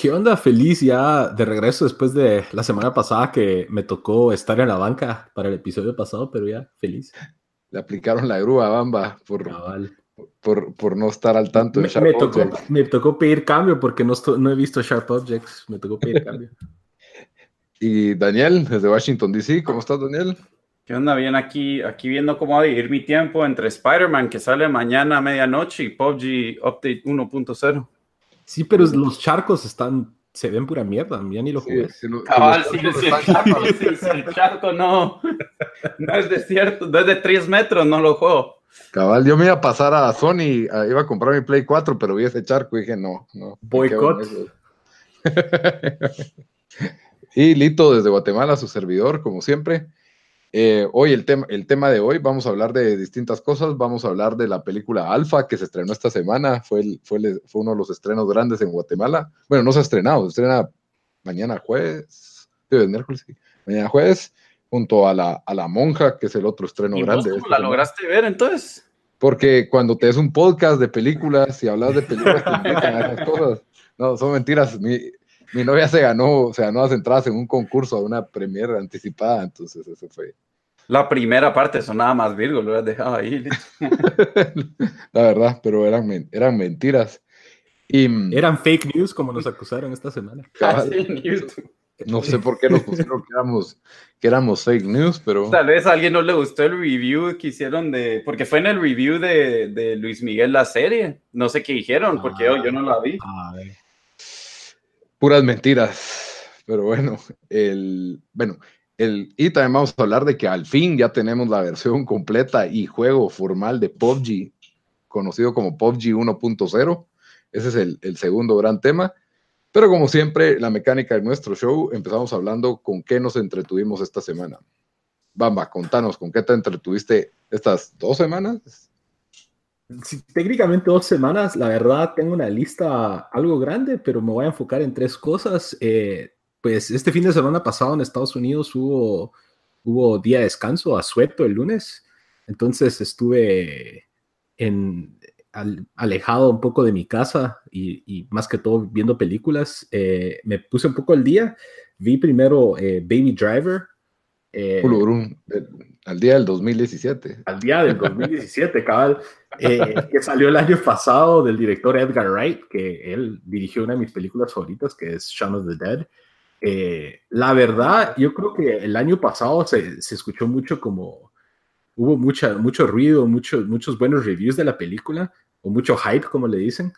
¿Qué onda? Feliz ya de regreso después de la semana pasada que me tocó estar en la banca para el episodio pasado, pero ya feliz. Le aplicaron la grúa a Bamba por, por, por, no estar al tanto de Sharp me, tocó, me tocó pedir cambio porque no, no he visto Sharp Objects. Me tocó pedir cambio. y Daniel, desde Washington, D.C., ¿cómo estás, Daniel? ¿Qué onda? Bien, aquí, aquí viendo cómo va a ir mi tiempo entre Spider-Man, que sale mañana a medianoche, y PUBG Update 1.0 Sí, pero los charcos están, se ven pura mierda, ya ni lo jugué. Sí, Cabal, sí, el charco, el charco no, no es de cierto, no es de 3 metros, no lo juego. Cabal, yo me iba a pasar a Sony, iba a comprar mi Play 4, pero vi ese charco y dije, no, no. Boicot. y Lito desde Guatemala, su servidor, como siempre. Eh, hoy el tema, el tema de hoy, vamos a hablar de distintas cosas. Vamos a hablar de la película Alfa que se estrenó esta semana. Fue, fue, fue uno de los estrenos grandes en Guatemala. Bueno, no se ha estrenado, se estrena mañana jueves. Sí, miércoles, Mañana jueves, junto a la, a la monja, que es el otro estreno grande. ¿Cómo la lograste ver entonces? Porque cuando te es un podcast de películas y hablas de películas, te esas cosas. No, son mentiras. Mi, mi novia se ganó, se ganó las entradas en un concurso a una premiere anticipada, entonces eso fue. La primera parte sonaba más Virgo, lo habías dejado ahí. La verdad, pero eran, eran mentiras. Y, mm, eran fake news como nos acusaron esta semana. no sé por qué nos pusieron que éramos, que éramos fake news, pero... Tal vez a alguien no le gustó el review que hicieron de... Porque fue en el review de, de Luis Miguel la serie. No sé qué dijeron, porque yo, yo no la vi. A ver puras mentiras. Pero bueno, el, bueno, el, y también vamos a hablar de que al fin ya tenemos la versión completa y juego formal de PUBG, conocido como PUBG 1.0. Ese es el, el, segundo gran tema. Pero como siempre, la mecánica de nuestro show, empezamos hablando con qué nos entretuvimos esta semana. Bamba, contanos, ¿con qué te entretuviste estas dos semanas? Técnicamente dos semanas, la verdad tengo una lista algo grande, pero me voy a enfocar en tres cosas. Eh, pues este fin de semana pasado en Estados Unidos hubo, hubo día de descanso, asueto el lunes, entonces estuve en, alejado un poco de mi casa y, más que todo viendo películas. Eh, me puse un poco al día, vi primero eh, Baby Driver. Al día del 2017. Al día del 2017, cabal. Eh, que salió el año pasado del director Edgar Wright, que él dirigió una de mis películas favoritas, que es Shaun of the Dead. Eh, la verdad, yo creo que el año pasado se, se escuchó mucho como, hubo mucha, mucho ruido, mucho, muchos buenos reviews de la película, o mucho hype, como le dicen.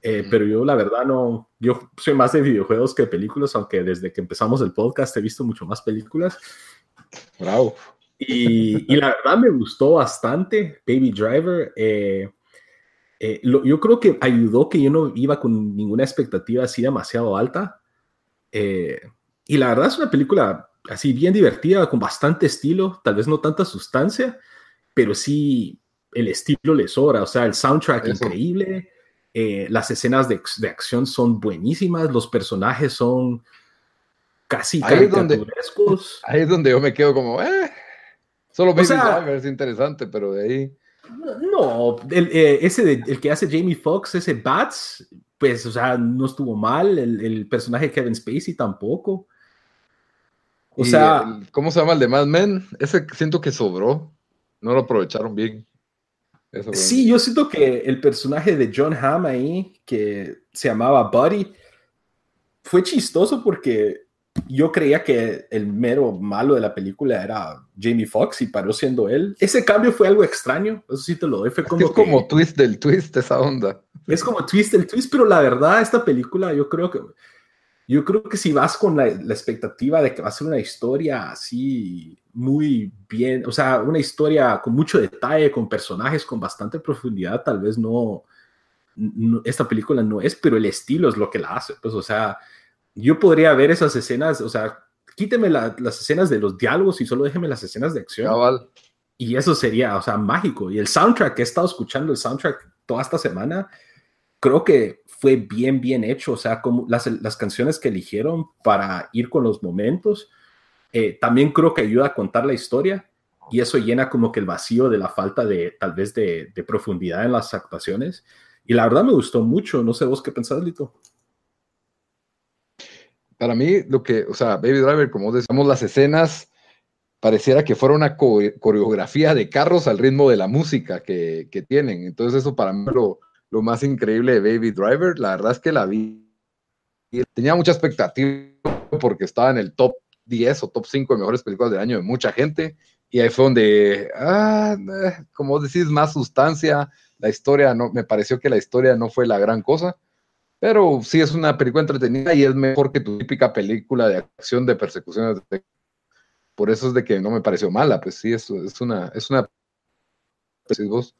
Eh, pero yo la verdad no, yo soy más de videojuegos que de películas, aunque desde que empezamos el podcast he visto mucho más películas. Bravo. Y, la verdad me gustó bastante Baby Driver. Eh, eh, yo creo que ayudó que yo no iba con ninguna expectativa así demasiado alta. Eh, y la verdad es una película así bien divertida, con bastante estilo, tal vez no tanta sustancia, pero sí el estilo le sobra. O sea, el soundtrack increíble, las escenas de, de, acción son buenísimas, los personajes son casi ahí caricaturescos. ahí es donde yo me quedo como, eh Solo Baby Driver es interesante, pero de ahí. No, el, eh, ese el que hace Jamie Foxx, ese Bats, pues, o sea, no estuvo mal. El, personaje de Kevin Spacey tampoco. O sea. ¿Cómo se llama el de Mad Men? Ese siento que sobró. No lo aprovecharon bien. sí, yo siento que el personaje de John Hamm ahí, que se llamaba Buddy, fue chistoso porque yo creía que el mero malo de la película era Jamie Foxx y paró siendo él. Ese cambio fue algo extraño, eso sí te lo doy. Fue como, es como twist del twist esa onda. Es como twist del twist, pero la verdad, esta película yo creo que yo creo que si vas con la, expectativa de que va a ser una historia así muy bien, o sea, una historia con mucho detalle, con personajes con bastante profundidad, tal vez no, esta película no es, pero el estilo es lo que la hace. Pues, o sea, yo podría ver esas escenas, o sea, quíteme las escenas de los diálogos y solo déjeme las escenas de acción. Y eso sería, o sea, mágico. Y el soundtrack que he estado escuchando, el soundtrack toda esta semana, creo que fue bien, bien hecho. O sea, como las, las canciones que eligieron para ir con los momentos, eh, también creo que ayuda a contar la historia y eso llena como que el vacío de la falta de tal vez de, de profundidad en las actuaciones. Y la verdad me gustó mucho. No sé vos qué pensás, Lito. Para mí, lo que, o sea, Baby Driver, como decíamos, las escenas pareciera que fuera una coreografía de carros al ritmo de la música que, que tienen. Entonces, eso para mí lo, lo más increíble de Baby Driver. La verdad es que la vi. Tenía mucha expectativa porque estaba en el top 10 o top 5 de mejores películas del año de mucha gente. Y ahí fue donde, ah, como decís, más sustancia. La historia, no, me pareció que la historia no fue la gran cosa. Pero sí es una película entretenida y es mejor que tu típica película de acción de persecuciones. Por eso es de que no me pareció mala. Pues sí, es, es una, es una. Pues,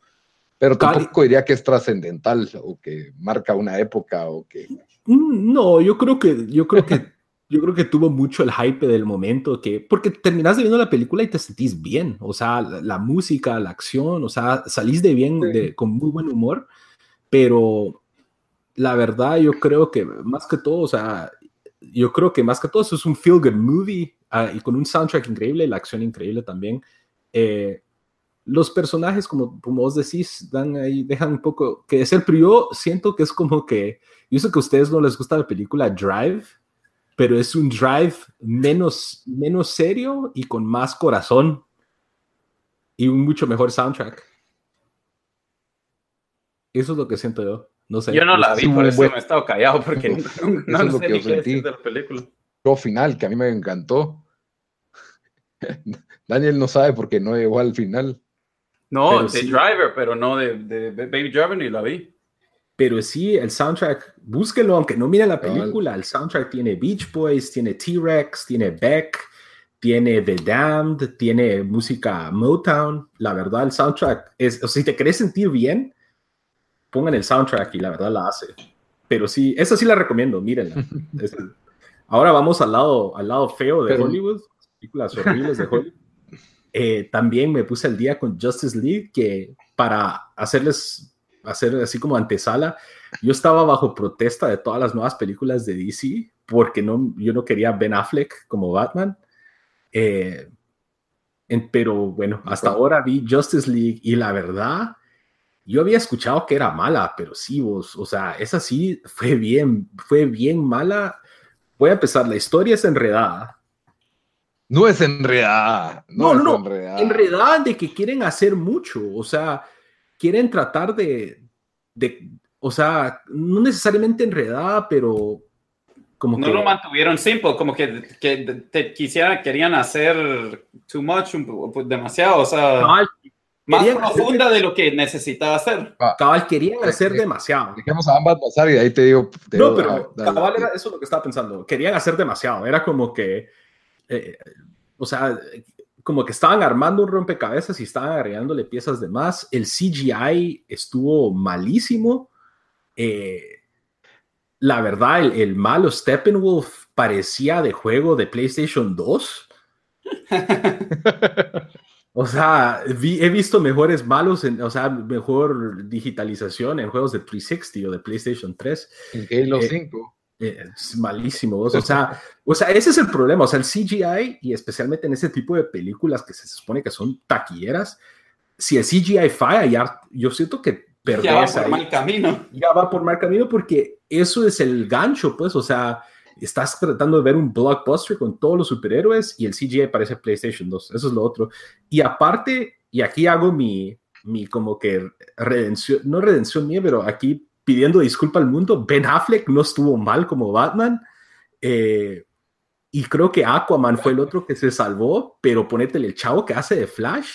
pero tampoco diría que es trascendental o que marca una época o que. No, yo creo que, yo creo que, yo creo que tuvo mucho el hype del momento que, porque terminas de viendo la película y te sentís bien, o sea, la, música, la acción, o sea, salís de bien, de, con muy buen humor, pero la verdad yo creo que más que todo, o sea, yo creo que más que todo eso es un feel good movie ah, y con un soundtrack increíble, la acción increíble también. Eh, los personajes, como, como vos decís, dan ahí, dejan un poco que ser, pero yo siento que es como que, yo sé que a ustedes no les gusta la película Drive, pero es un Drive menos, menos serio y con más corazón y un mucho mejor soundtrack. Eso es lo que siento yo. No sé. Yo no la vi, por eso me he estado callado, porque no, no, no sé ni qué decir de la película. Lo final, que a mí me encantó. Daniel no sabe porque no llegó al final. No, de Driver, pero no de, Baby Driver ni la vi. Pero sí, el soundtrack, búsquenlo, aunque no mire la película, el soundtrack tiene Beach Boys, tiene T-Rex, tiene Beck, tiene The Damned, tiene música Motown. La verdad, el soundtrack es, o sea, si te querés sentir bien, pongan el soundtrack y la verdad la hace. Pero sí, esa sí la recomiendo, mírenla. ahora vamos al lado, al lado feo de Hollywood, películas horribles de Hollywood. Eh, también me puse al día con Justice League, que para hacerles, hacer así como antesala, yo estaba bajo protesta de todas las nuevas películas de DC, porque no, yo no quería Ben Affleck como Batman. Eh, pero bueno, hasta ahora vi Justice League y la verdad, yo había escuchado que era mala, pero sí, vos, o sea, esa sí fue bien, fue bien mala. Voy a empezar, la historia es enredada, no es enredada. No, no, no. Enredada. enredada de que quieren hacer mucho. O sea, quieren tratar de, de o sea, no necesariamente enredada, pero como no lo mantuvieron simple, como que, que te quisiera, querían hacer too much, demasiado, o sea, más profunda de lo que necesitaba hacer. Cabal, querían hacer demasiado. Dejemos a ambas pasar y ahí te digo. no, pero cabal era eso lo que estaba pensando. Querían hacer demasiado. Era como que eh, o sea, como que estaban armando un rompecabezas y estaban agregándole piezas de más. El CGI estuvo malísimo. Eh, la verdad, el, malo Steppenwolf parecía de juego de PlayStation 2. o sea, he visto mejores malos, en, o sea, mejor digitalización en juegos de 360 o de PlayStation 3. En Halo 5. Es malísimo. O sea, o sea, ese es el problema. O sea, el CGI, y especialmente en ese tipo de películas que se supone que son taquilleras, si el CGI falla, ya, yo siento que perdés Ya va por mal camino. Ya va por mal camino porque eso es el gancho, pues. O sea, estás tratando de ver un blockbuster con todos los superhéroes y el CGI parece PlayStation 2. Eso es lo otro. Y aparte, y aquí hago mi, mi como que redención, no redención mía, pero aquí pidiendo disculpa al mundo, Ben Affleck no estuvo mal como Batman. Eh, y creo que Aquaman fue el otro que se salvó, pero ponete el chavo que hace de Flash.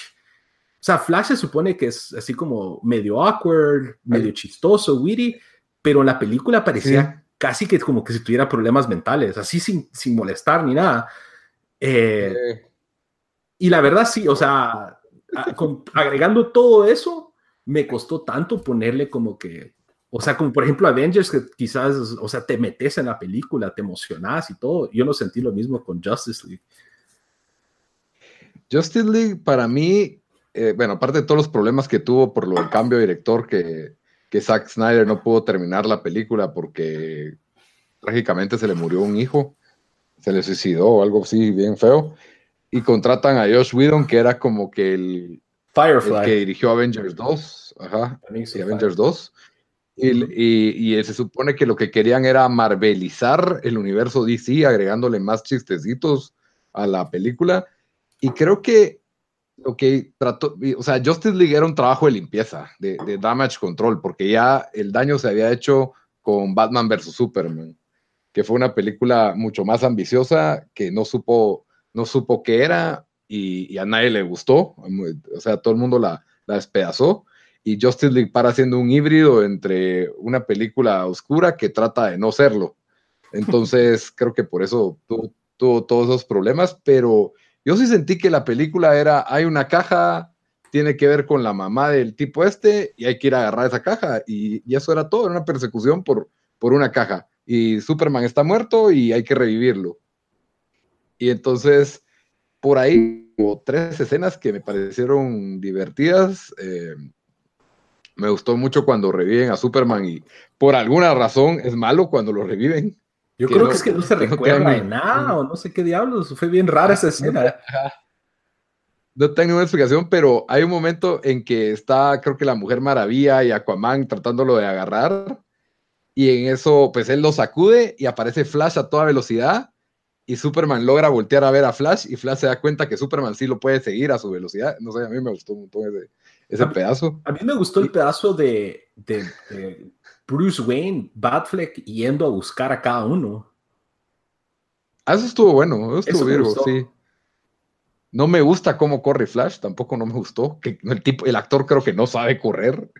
O sea, Flash se supone que es así como medio awkward, medio chistoso, witty, pero en la película parecía casi que como que si tuviera problemas mentales, así sin, sin molestar ni nada. Eh, y la verdad sí, o sea, agregando todo eso, me costó tanto ponerle como que, o sea, como por ejemplo Avengers, que quizás, o sea, te metes en la película, te emocionas y todo. Yo no sentí lo mismo con Justice League. Justice League para mí, eh, bueno, aparte de todos los problemas que tuvo por lo del cambio de director, que, que Zack Snyder no pudo terminar la película porque trágicamente se le murió un hijo, se le suicidó o algo así bien feo y contratan a Josh Whedon, que era como que el, Firefly. que dirigió Avengers 2, ajá, y Avengers 2. Y, y, se supone que lo que querían era marvelizar el universo DC, agregándole más chistecitos a la película. Y creo que lo que trató, o sea, Justice League era un trabajo de limpieza, de, de damage control, porque ya el daño se había hecho con Batman vs. Superman, que fue una película mucho más ambiciosa, que no supo no supo qué era y, a nadie le gustó, o sea, todo el mundo la, despedazó. Y Justice League para siendo un híbrido entre una película oscura que trata de no serlo. Entonces, creo que por eso tuvo, todos esos problemas, pero yo sí sentí que la película era, hay una caja, tiene que ver con la mamá del tipo este y hay que ir a agarrar esa caja. Y, y eso era todo, era una persecución por, por una caja. Y Superman está muerto y hay que revivirlo. Y entonces, por ahí tres escenas que me parecieron divertidas. Eh, me gustó mucho cuando reviven a Superman y por alguna razón es malo cuando lo reviven. Yo creo que es que no se recuerda de nada o no sé qué diablos. Fue bien rara esa escena. No tengo una explicación, pero hay un momento en que está, creo que la Mujer Maravilla y Aquaman tratándolo de agarrar. Y en eso, pues él lo sacude y aparece Flash a toda velocidad y Superman logra voltear a ver a Flash y Flash se da cuenta que Superman sí lo puede seguir a su velocidad. No sé, a mí me gustó un montón ese, pedazo. A mí me gustó el pedazo de, Bruce Wayne, Batfleck, yendo a buscar a cada uno. Ah, eso estuvo bueno, eso estuvo Virgo, sí. No me gusta cómo corre Flash, tampoco no me gustó. Que el, tipo, el actor creo que no sabe correr.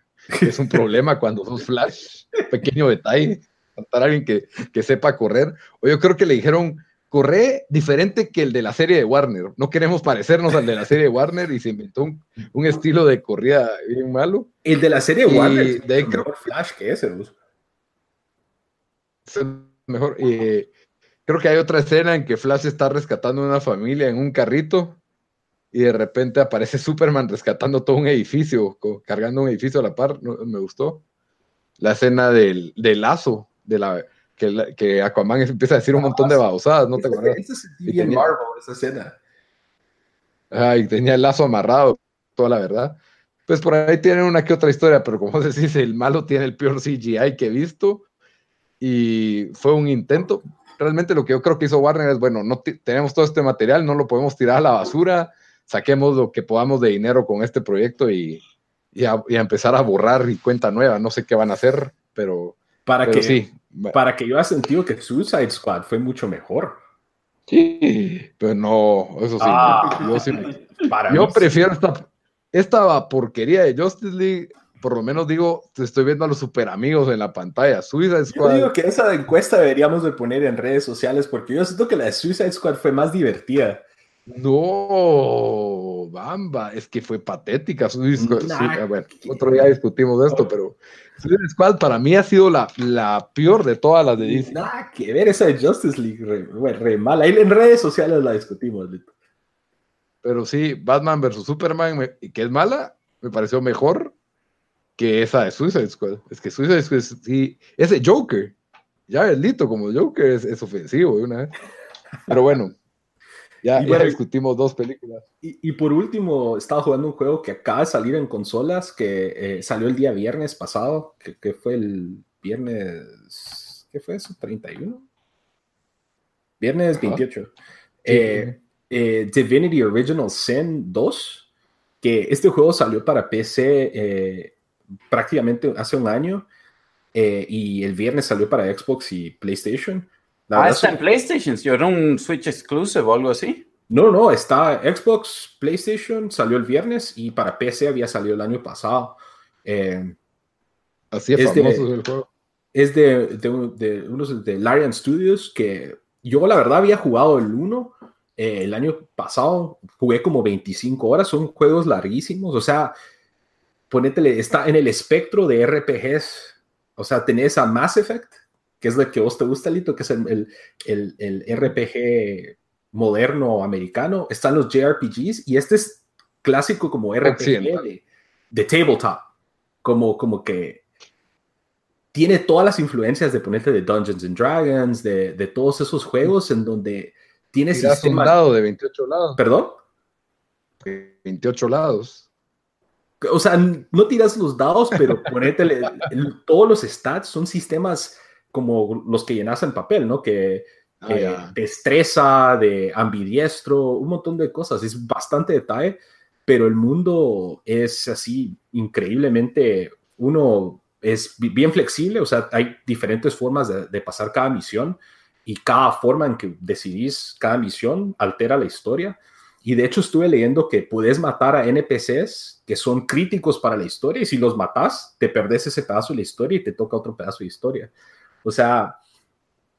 Es un problema cuando sos Flash. Pequeño detalle. Tratar a alguien que, que sepa correr. O yo creo que le dijeron, corre diferente que el de la serie de Warner. No queremos parecernos al de la serie de Warner y se inventó un, estilo de corrida bien malo. El de la serie de Warner de creo, Flash que ese, Es mejor. creo que hay otra escena en que Flash está rescatando a una familia en un carrito y de repente aparece Superman rescatando todo un edificio, cargando un edificio a la par. me gustó. La escena del, del lazo, de la, que, Aquaman empieza a decir un montón de babosadas, ¿no te acuerdas? y tenía, Marvel, esa escena. Ay, tenía el lazo amarrado, toda la verdad. Pues por ahí tienen una que otra historia, pero como decís, el malo tiene el peor CGI que he visto y fue un intento. Realmente lo que yo creo que hizo Warner es, bueno, no tenemos todo este material, no lo podemos tirar a la basura, saquemos lo que podamos de dinero con este proyecto y, y, a, empezar a borrar y cuenta nueva. No sé qué van a hacer, pero, para que sí, para que yo haya sentido que Suicide Squad fue mucho mejor. Sí, pero no, eso sí. Ah. yo, prefiero esta, esta porquería de Justice League. Por lo menos digo, te estoy viendo a los super amigos en la pantalla. Suicide Squad. Yo digo que esa encuesta deberíamos de poner en redes sociales porque yo siento que la de Suicide Squad fue más divertida. No, Bamba, es que fue patética. bueno, otro día discutimos esto, pero Suicide Squad para mí ha sido la, la, peor de todas las de DC. Nada que ver esa de Justice League, re, mala. Ahí en redes sociales la discutimos, Pero sí, Batman vs Superman, que es mala, me pareció mejor que esa de Suicide Squad. Es que Suicide Squad, sí, ese Joker, ya el Lito como Joker es, es ofensivo de una vez. Pero bueno. Ya, discutimos dos películas. Y, por último, estaba jugando un juego que acaba de salir en consolas, que eh, salió el día viernes pasado, que, fue el viernes, ¿qué fue eso? ¿31? Viernes 28. Eh, eh, Divinity Original Sin 2, que este juego salió para PC eh, prácticamente hace un año eh, y el viernes salió para Xbox y PlayStation. Ah, está en PlayStation, yo era un Switch exclusive o algo así. No, no, está Xbox, PlayStation, salió el viernes y para PC había salido el año pasado. Eh, así es, famoso el juego. Es de, de, de unos de Larian Studios que yo la verdad había jugado el 1 eh, el año pasado jugué como 25 horas, son juegos larguísimos, o sea, ponétele, está en el espectro de RPGs, o sea, tenés a Mass Effect, que es lo que vos te gusta, Lito, que es el, el, el, RPG moderno americano, están los JRPGs y este es clásico como RPG de, tabletop, como, como que tiene todas las influencias de ponerte de Dungeons and Dragons, de, de todos esos juegos en donde tiene sistema... un dado de 28 lados. ¿Perdón? 28 lados. O sea, no tiras los dados, pero ponete todos los stats son sistemas como los que llenas en papel, ¿no? Que ah, destreza, de ambidiestro, un montón de cosas. Es bastante detalle, pero el mundo es así increíblemente, uno es bien flexible, o sea, hay diferentes formas de, de pasar cada misión y cada forma en que decidís cada misión altera la historia. Y de hecho estuve leyendo que puedes matar a NPCs que son críticos para la historia y si los matas, te perdés ese pedazo de la historia y te toca otro pedazo de historia. O sea,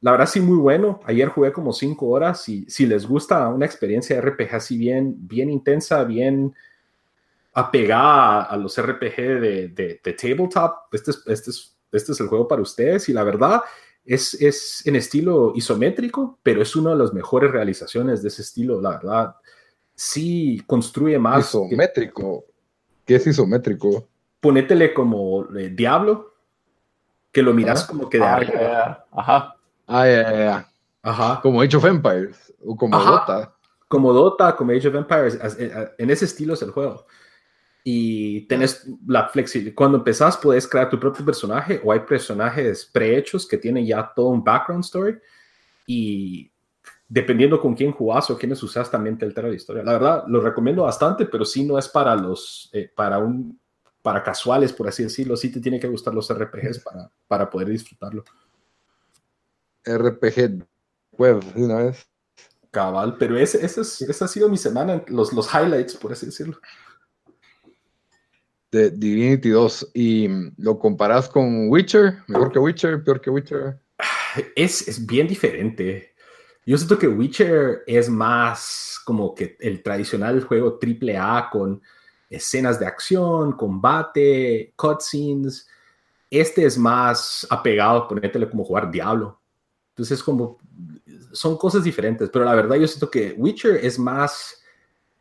la verdad sí muy bueno. Ayer jugué como cinco horas y si les gusta una experiencia de RPG así bien, bien intensa, bien apegada a, los RPG de, de, tabletop, este es, este, es, este es el juego para ustedes y la verdad es, es, en estilo isométrico, pero es una de las mejores realizaciones de ese estilo, la verdad. Sí construye más. Isométrico. ¿Qué es isométrico? Ponétele como eh, Diablo, que lo miras como que de ah, arriba. Ajá. Ah, ya, Ajá. Como Age of Empires, o como Dota. Como Dota, como Age of Empires. En ese estilo es el juego y tenés la flexibilidad. Cuando empezás, puedes crear tu propio personaje o hay personajes prehechos que tienen ya todo un background story y dependiendo con quién jugás o quiénes usas, también te altera la historia. La verdad, lo recomiendo bastante, pero sí no es para los, eh, para un, para casuales, por así decirlo. Sí te tiene que gustar los RPGs para, para poder disfrutarlo. RPG web, una vez. Cabal, pero ese, ese, esa ha sido mi semana, los, los highlights, por así decirlo de Divinity 2 y lo comparas con Witcher, mejor que Witcher, peor que Witcher. Es, es bien diferente. Yo siento que Witcher es más como que el tradicional juego triple A con escenas de acción, combate, cutscenes. Este es más apegado, ponértelo como jugar Diablo. Entonces, como son cosas diferentes, pero la verdad yo siento que Witcher es más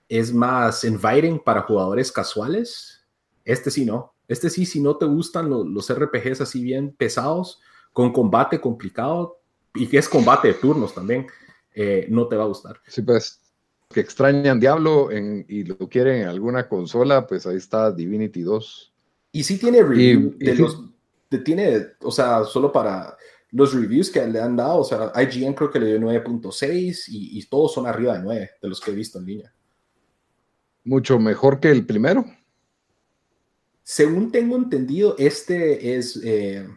es más inviting para jugadores casuales este sí no. Este sí, si no te gustan los RPGs así bien pesados, con combate complicado, y que es combate de turnos también, eh, no te va a gustar. Sí, pues, que extrañan Diablo y lo quieren en alguna consola, pues ahí está Divinity 2. Y sí tiene review tiene, o sea, solo para los reviews que le han dado, o sea, IGN creo que le dio 9.6 y, y todos son arriba de 9 de los que he visto en línea. Mucho mejor que el primero. Según tengo entendido, este es... Eh,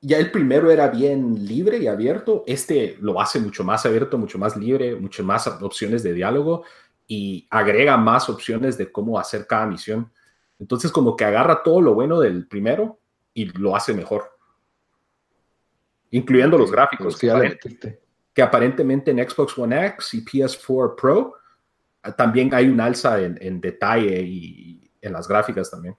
ya el primero era bien libre y abierto, este lo hace mucho más abierto, mucho más libre, mucho más opciones de diálogo y agrega más opciones de cómo hacer cada misión. Entonces como que agarra todo lo bueno del primero y lo hace mejor. Incluyendo los gráficos. que, aparentemente en Xbox One X y PS4 Pro ah, también hay un alza en detalle y, en las gráficas también.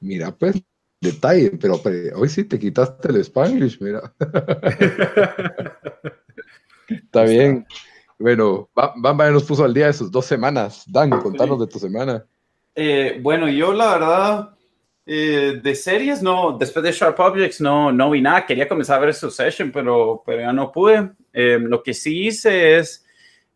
Mira, pues, detalle, pero, hoy sí te quitaste el Spanglish, mira. Está bien. Bueno, Bamba nos puso al día de sus dos semanas. Dan, contanos de tu semana. Eh, bueno, yo la verdad, eh, de series no, después de Sharp Objects no, no vi nada. Quería comenzar a ver session, pero, pero ya no pude. Eh, lo que sí hice es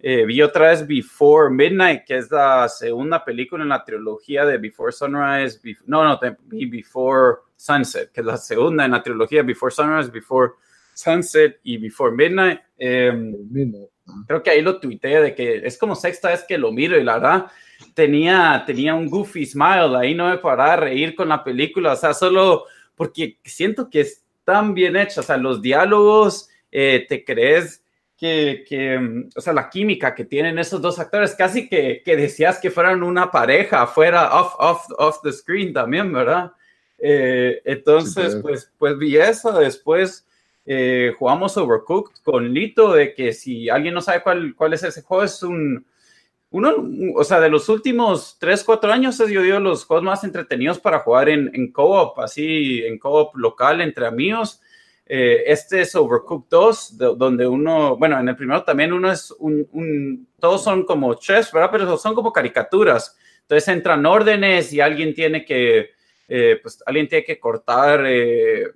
eh, vi otra vez Before Midnight, que es la segunda película en la trilogía de Before Sunrise. no, no, vi Before Sunset, que es la segunda en la trilogía Before Sunrise, Before Sunset y Before Midnight. Em, creo que ahí lo tuiteé de que es como sexta vez que lo miro y la verdad tenía, tenía un goofy smile, ahí no me paraba a reír con la película, o sea, solo porque siento que es tan bien hecha, o sea, los diálogos, eh, te crees que, que, mm, o sea, la química que tienen esos dos actores, casi que, que decías que fueran una pareja fuera off, off, off the screen también, ¿verdad? Eh, entonces, pues, pues vi eso, después eh, jugamos Overcooked con Lito, de que si alguien no sabe cuál, cuál es ese juego, es un, uno, o sea, de los últimos 3, 4 años es yo digo los juegos más entretenidos para jugar en, en co-op, así, en co-op local entre amigos. Eh, este es Overcooked 2, donde uno, bueno, en el primero también uno es un, un, todos son como chefs, ¿verdad? Pero son como caricaturas. Entonces entran órdenes y alguien tiene que, eh, pues alguien tiene que cortar, eh,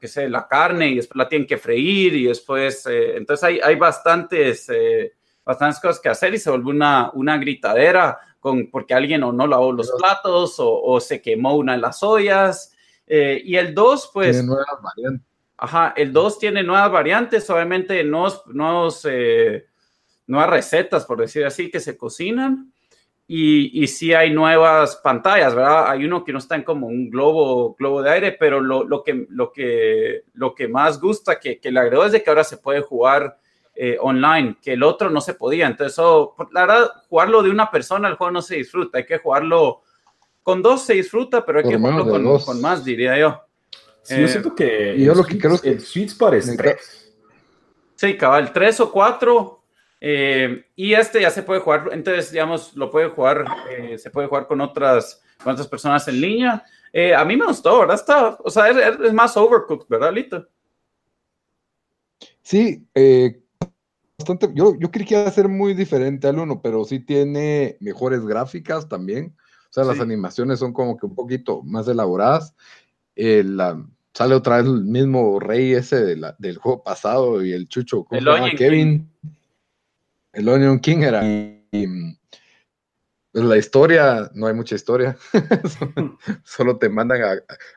qué sé, la carne y después la tienen que freír y después, eh, entonces hay, hay bastantes, eh, bastantes cosas que hacer y se vuelve una, una gritadera con, porque alguien o no lavó los platos o, o se quemó una de las ollas. Eh, y el 2, pues... Tiene nuevas variantes. Ajá, el 2 tiene nuevas variantes, obviamente nuevos, nuevos, eh, nuevas recetas, por decir así, que se cocinan. Y, y sí hay nuevas pantallas, ¿verdad? Hay uno que no está en como un globo, globo de aire, pero lo, lo, que, lo, que, lo que más gusta que, que le agregó es de que ahora se puede jugar eh, online, que el otro no se podía. Entonces, eso, la verdad, jugarlo de una persona, el juego no se disfruta. Hay que jugarlo con dos, se disfruta, pero hay Por que jugarlo con, con más, diría yo. Sí, yo Eh, siento que, yo el lo que creo es que- el sweet spot es Necesita- 3. Sí, cabal, tres o cuatro. eh, y este ya se puede jugar, entonces, digamos, lo puede jugar, eh, se puede jugar con otras, con otras personas en línea. Eh, a mí me gustó, ¿verdad? Está, o sea, es, es más overcooked, ¿verdad, Lito? Sí, eh, bastante. Yo, yo creí que iba a ser muy diferente al uno, pero sí tiene mejores gráficas también. O sea, las animaciones son como que un poquito más elaboradas. Eh, la- sale otra vez el mismo rey ese de la- del juego pasado y el chucho, ¿cómo El se llama? Onion Kevin. El Onion King era. Y, y, pues, la historia, no hay mucha historia. Solo- te mandan a.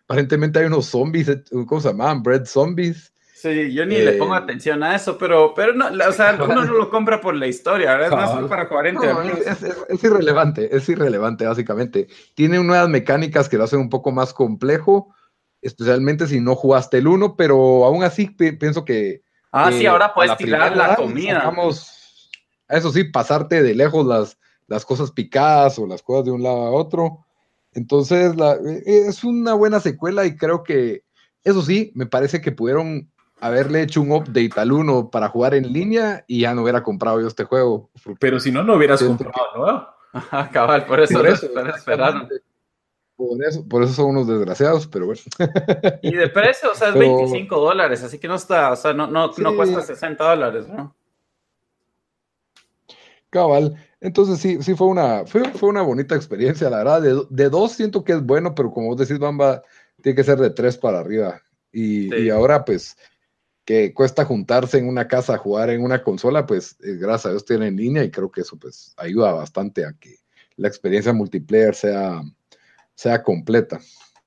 Aparentemente hay unos zombies, eh, ¿cómo se llamaban? Bread zombies. Sí, yo ni le Eh, pongo atención a eso, pero, pero no, la- o sea, uno no lo compra por la historia, ¿verdad? Es más para 40 No, es, es- es- es irrelevante, es irrelevante básicamente. Tiene nuevas mecánicas que lo hacen un poco más complejo, especialmente si no jugaste el 1, pero aún así pi- pienso que... Ah, eh, sí, ahora a puedes tirar la comida. sacamos- eso sí, pasarte de lejos las, las cosas picadas o las cosas de un lado a otro. Entonces, la- eh, es una buena secuela y creo que, eso sí, me parece que pudieron haberle hecho un update al 1 para jugar en línea y ya no hubiera comprado yo este juego. Pero si no, no hubieras comprado nuevo. Ajá, cabal, por eso, Por eso, por eso esperaron. Por eso, por eso son unos desgraciados, pero bueno. Y de precio, o sea, es Pero- 25 dólares, así que no está, o sea, no, no, no cuesta 60 dólares, ¿no? Cabal. Entonces sí, sí fue una, fue, fue una bonita experiencia, la verdad. De, de dos siento que es bueno, pero como vos decís, Bamba, tiene que ser de tres para arriba. Y, Sí. y ahora, pues, que cuesta juntarse en una casa a jugar en una consola, pues, eh, gracias a Dios tiene en línea y creo que eso, pues, ayuda bastante a que la experiencia multiplayer sea, sea completa.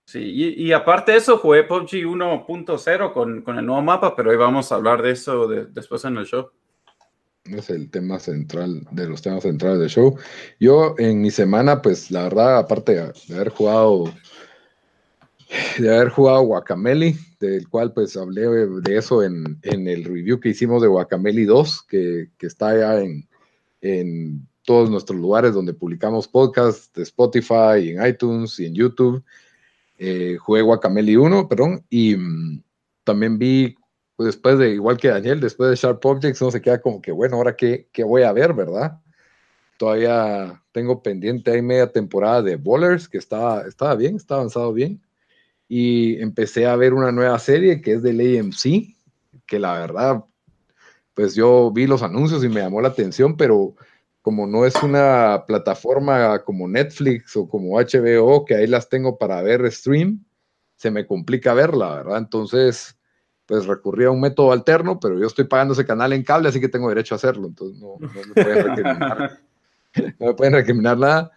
Sí, y, y aparte de eso, jugué PUBG 1.0 con, con el nuevo mapa, pero hoy vamos a hablar de eso de- después en el show. Es el tema central de los temas centrales del show. Yo en mi semana, pues la verdad, aparte de, de haber jugado, de haber jugado Guacameli, del cual pues hablé de eso en, en el review que hicimos de Guacameli 2, que, que está ya en, en todos nuestros lugares donde publicamos podcasts, de Spotify, en iTunes y en YouTube. Eh, jugué Guacameli 1, perdón, y mm, también vi pues después de, igual que Daniel, después de Sharp Objects, uno se queda como que, bueno, ahora qué, qué voy a ver, ¿verdad? Todavía tengo pendiente ahí media temporada de Bowlers, que estaba, estaba bien, está avanzado bien. Y empecé a ver una nueva serie que es del AMC, que la verdad, pues yo vi los anuncios y me llamó la atención, pero como no es una plataforma como Netflix o como HBO, que ahí las tengo para ver stream, se me complica verla, ¿verdad? Entonces, pues recurrí a un método alterno, pero yo estoy pagando ese canal en cable, así que tengo derecho a hacerlo, entonces no, no me pueden recriminar, no me pueden recriminar nada.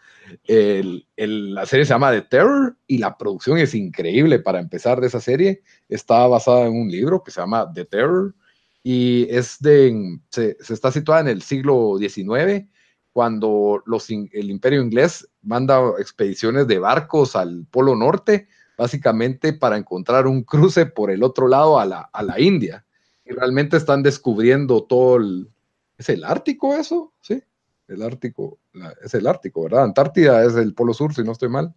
El- el- la serie se llama The Terror y la producción es increíble para empezar de esa serie. Está basada en un libro que se llama The Terror y es de, se, está situada en el siglo XIX, cuando los, el imperio inglés manda expediciones de barcos al Polo Norte, básicamente para encontrar un cruce por el otro lado a la, a la India. Y realmente están descubriendo todo el... ¿Es el Ártico eso? Sí, el Ártico, es el Ártico, ¿verdad? Antártida es el Polo Sur, si no estoy mal.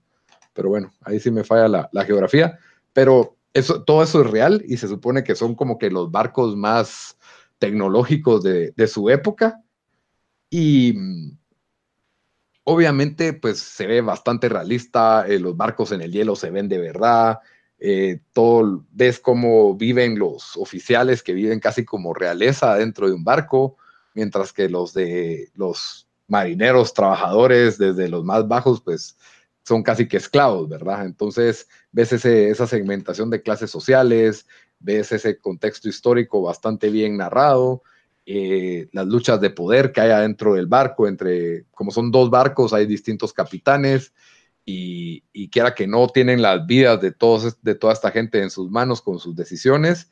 Pero bueno, ahí sí me falla la, la geografía. Pero eso, todo eso es real y se supone que son como que los barcos más tecnológicos de, de su época. Y mm, obviamente, pues se ve bastante realista, eh, los barcos en el hielo se ven de verdad, eh, todo, ves cómo viven los oficiales que viven casi como realeza dentro de un barco, mientras que los de los marineros, trabajadores, desde los más bajos, pues son casi que esclavos, ¿verdad? Entonces ves esa segmentación de clases sociales, ves ese contexto histórico bastante bien narrado, eh, las luchas de poder que hay adentro del barco, entre, como son dos barcos, hay distintos capitanes y, y quiera que no tienen las vidas de, todos, de toda esta gente en sus manos con sus decisiones.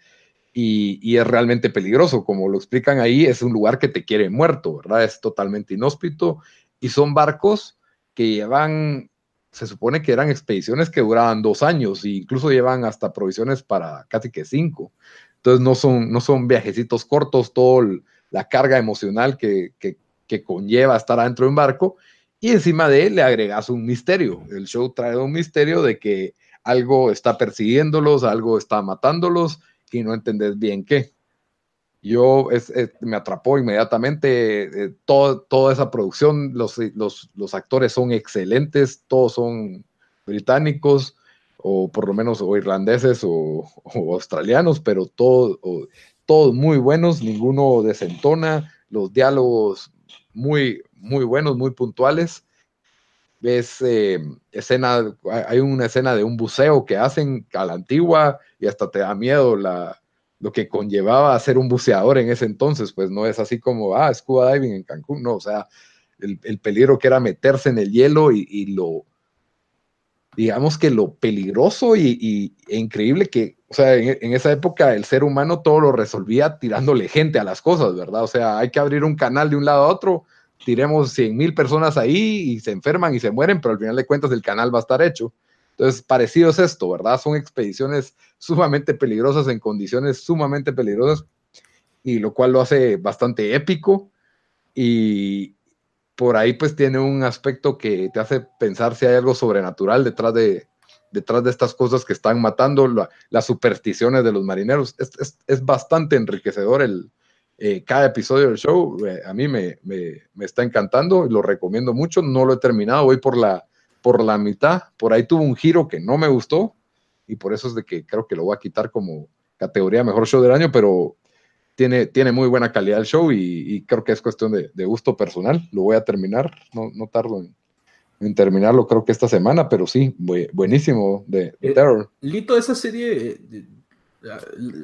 Y, es realmente peligroso, como lo explican ahí, es un lugar que te quiere muerto, ¿verdad? Es totalmente inhóspito y son barcos que llevan se supone que eran expediciones que duraban dos años e incluso llevan hasta provisiones para casi que cinco. Entonces no son, no son viajecitos cortos, toda la carga emocional que, que, conlleva estar adentro de un barco. Y encima de él le agregas un misterio. El show trae un misterio de que algo está persiguiéndolos, algo está matándolos y no entendés bien qué. Yo me atrapó inmediatamente eh, toda esa producción, los, los, actores son excelentes, todos son británicos o por lo menos o irlandeses o, australianos, pero todos todos muy buenos, ninguno desentona, los diálogos muy, muy buenos, muy puntuales. Ves eh, escena, hay una escena de un buceo que hacen a la antigua y hasta te da miedo la, lo que conllevaba ser un buceador en ese entonces, pues no es así como, ah, scuba diving en Cancún, no, o sea, el, peligro que era meterse en el hielo y, lo, digamos que lo peligroso y, e increíble que, o sea, en, esa época el ser humano todo lo resolvía tirándole gente a las cosas, ¿verdad? O sea, hay que abrir un canal de un lado a otro, tiremos 100 mil personas ahí y se enferman y se mueren, pero al final de cuentas el canal va a estar hecho. Entonces, parecido es esto, ¿verdad? Son expediciones sumamente peligrosas en condiciones sumamente peligrosas y lo cual lo hace bastante épico y por ahí pues tiene un aspecto que te hace pensar si hay algo sobrenatural detrás de, detrás de estas cosas que están matando, las supersticiones de los marineros. Es, bastante enriquecedor el, eh, cada episodio del show. Eh, a mí me, me, está encantando y lo recomiendo mucho. No lo he terminado, voy por la por la mitad. Por ahí tuvo un giro que no me gustó y por eso es de que creo que lo voy a quitar como categoría mejor show del año, pero tiene, tiene muy buena calidad el show y, creo que es cuestión de, gusto personal. Lo voy a terminar, no, no tardo en, terminarlo, creo que esta semana, pero sí, buenísimo de, eh, Terror. Lito, esa serie eh,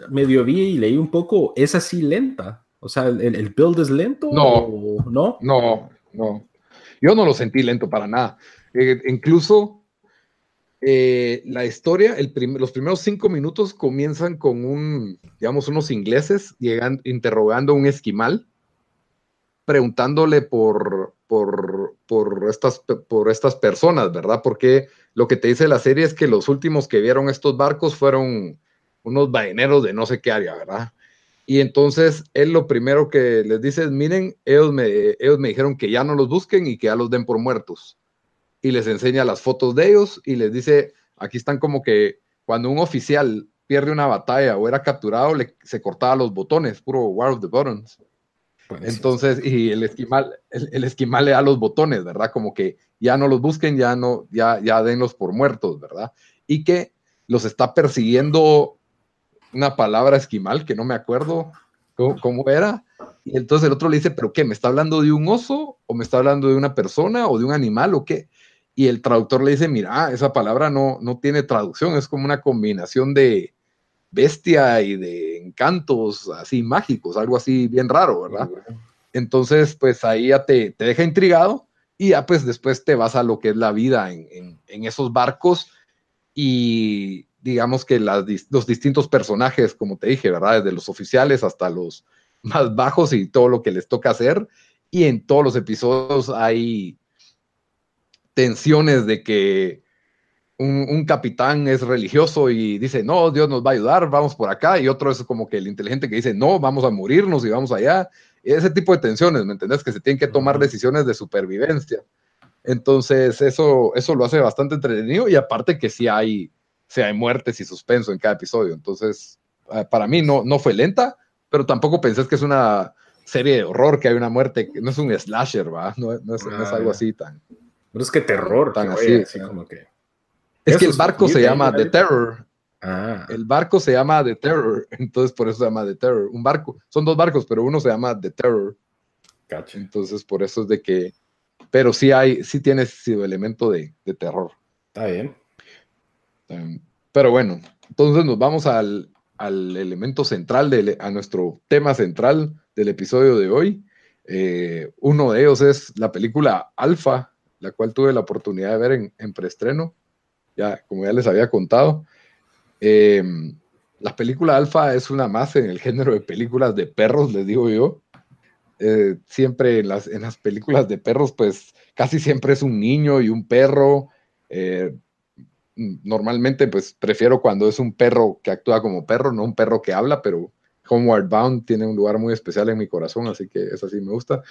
medio vi y leí un poco, es así lenta. O sea, ¿el, build es lento? No, no, no, no. Yo no lo sentí lento para nada. Eh, incluso eh, la historia, los primeros cinco minutos comienzan con un, digamos, unos ingleses interrogando a un esquimal, preguntándole por, estas, personas, ¿verdad? Porque lo que te dice la serie es que los últimos que vieron estos barcos fueron unos balleneros de no sé qué área, ¿verdad? Y entonces él lo primero que les dice es, miren, ellos ellos me dijeron que ya no los busquen y que ya los den por muertos y les enseña las fotos de ellos y les dice, aquí están como que cuando un oficial pierde una batalla o era capturado, le, se cortaba los botones, puro War of the Buttons. Entonces, y el esquimal, el, esquimal le da los botones, ¿verdad? Como que ya no los busquen, ya no, ya, ya denlos por muertos, ¿verdad? Y que los está persiguiendo una palabra esquimal que no me acuerdo cómo, cómo era. Y entonces el otro le dice, ¿pero qué? ¿Me está hablando de un oso? ¿O me está hablando de una persona? ¿O de un animal? ¿O qué? Y el traductor le dice, mira, esa palabra no, no tiene traducción, es como una combinación de bestia y de encantos así mágicos, algo así bien raro, ¿verdad? Entonces, pues ahí ya te, te, deja intrigado y ya pues después te vas a lo que es la vida en, en, esos barcos y digamos que los distintos personajes, como te dije, ¿verdad? Desde los oficiales hasta los más bajos y todo lo que les toca hacer. Y en todos los episodios hay tensiones de que un, capitán es religioso y dice, no, Dios nos va a ayudar, vamos por acá, y otro es como que el inteligente que dice, no, vamos a morirnos y vamos allá. Ese tipo de tensiones, ¿me entendés? Que se tienen que tomar decisiones de supervivencia. Entonces, eso, eso lo hace bastante entretenido y aparte que sí hay, sí hay muertes y suspenso en cada episodio. Entonces, ah, para mí no, no fue lenta, pero tampoco pensé que es una serie de horror, que hay una muerte, no es un slasher, ¿va? No, es, no es, algo ah. así tan... Pero es que terror, tan así. como que... Es que el barco se llama The Terror. Ah. El barco se llama The Terror, entonces por eso se llama The Terror. Un barco, son dos barcos, pero uno se llama The Terror. Entonces por eso es de que pero sí hay, sí tiene sido elemento de, terror. Está bien. Em, pero bueno, entonces nos vamos al, elemento central, de, a nuestro tema central del episodio de hoy. Eh, uno de ellos es la película Alfa, la cual tuve la oportunidad de ver en, en preestreno, ya, como ya les había contado. Em, la película Alfa es una más en el género de películas de perros, les digo yo. Eh, siempre en las, en las películas de perros, pues casi siempre es un niño y un perro. Eh, normalmente, pues prefiero cuando es un perro que actúa como perro, no un perro que habla, pero Homeward Bound tiene un lugar muy especial en mi corazón, así que eso sí me gusta.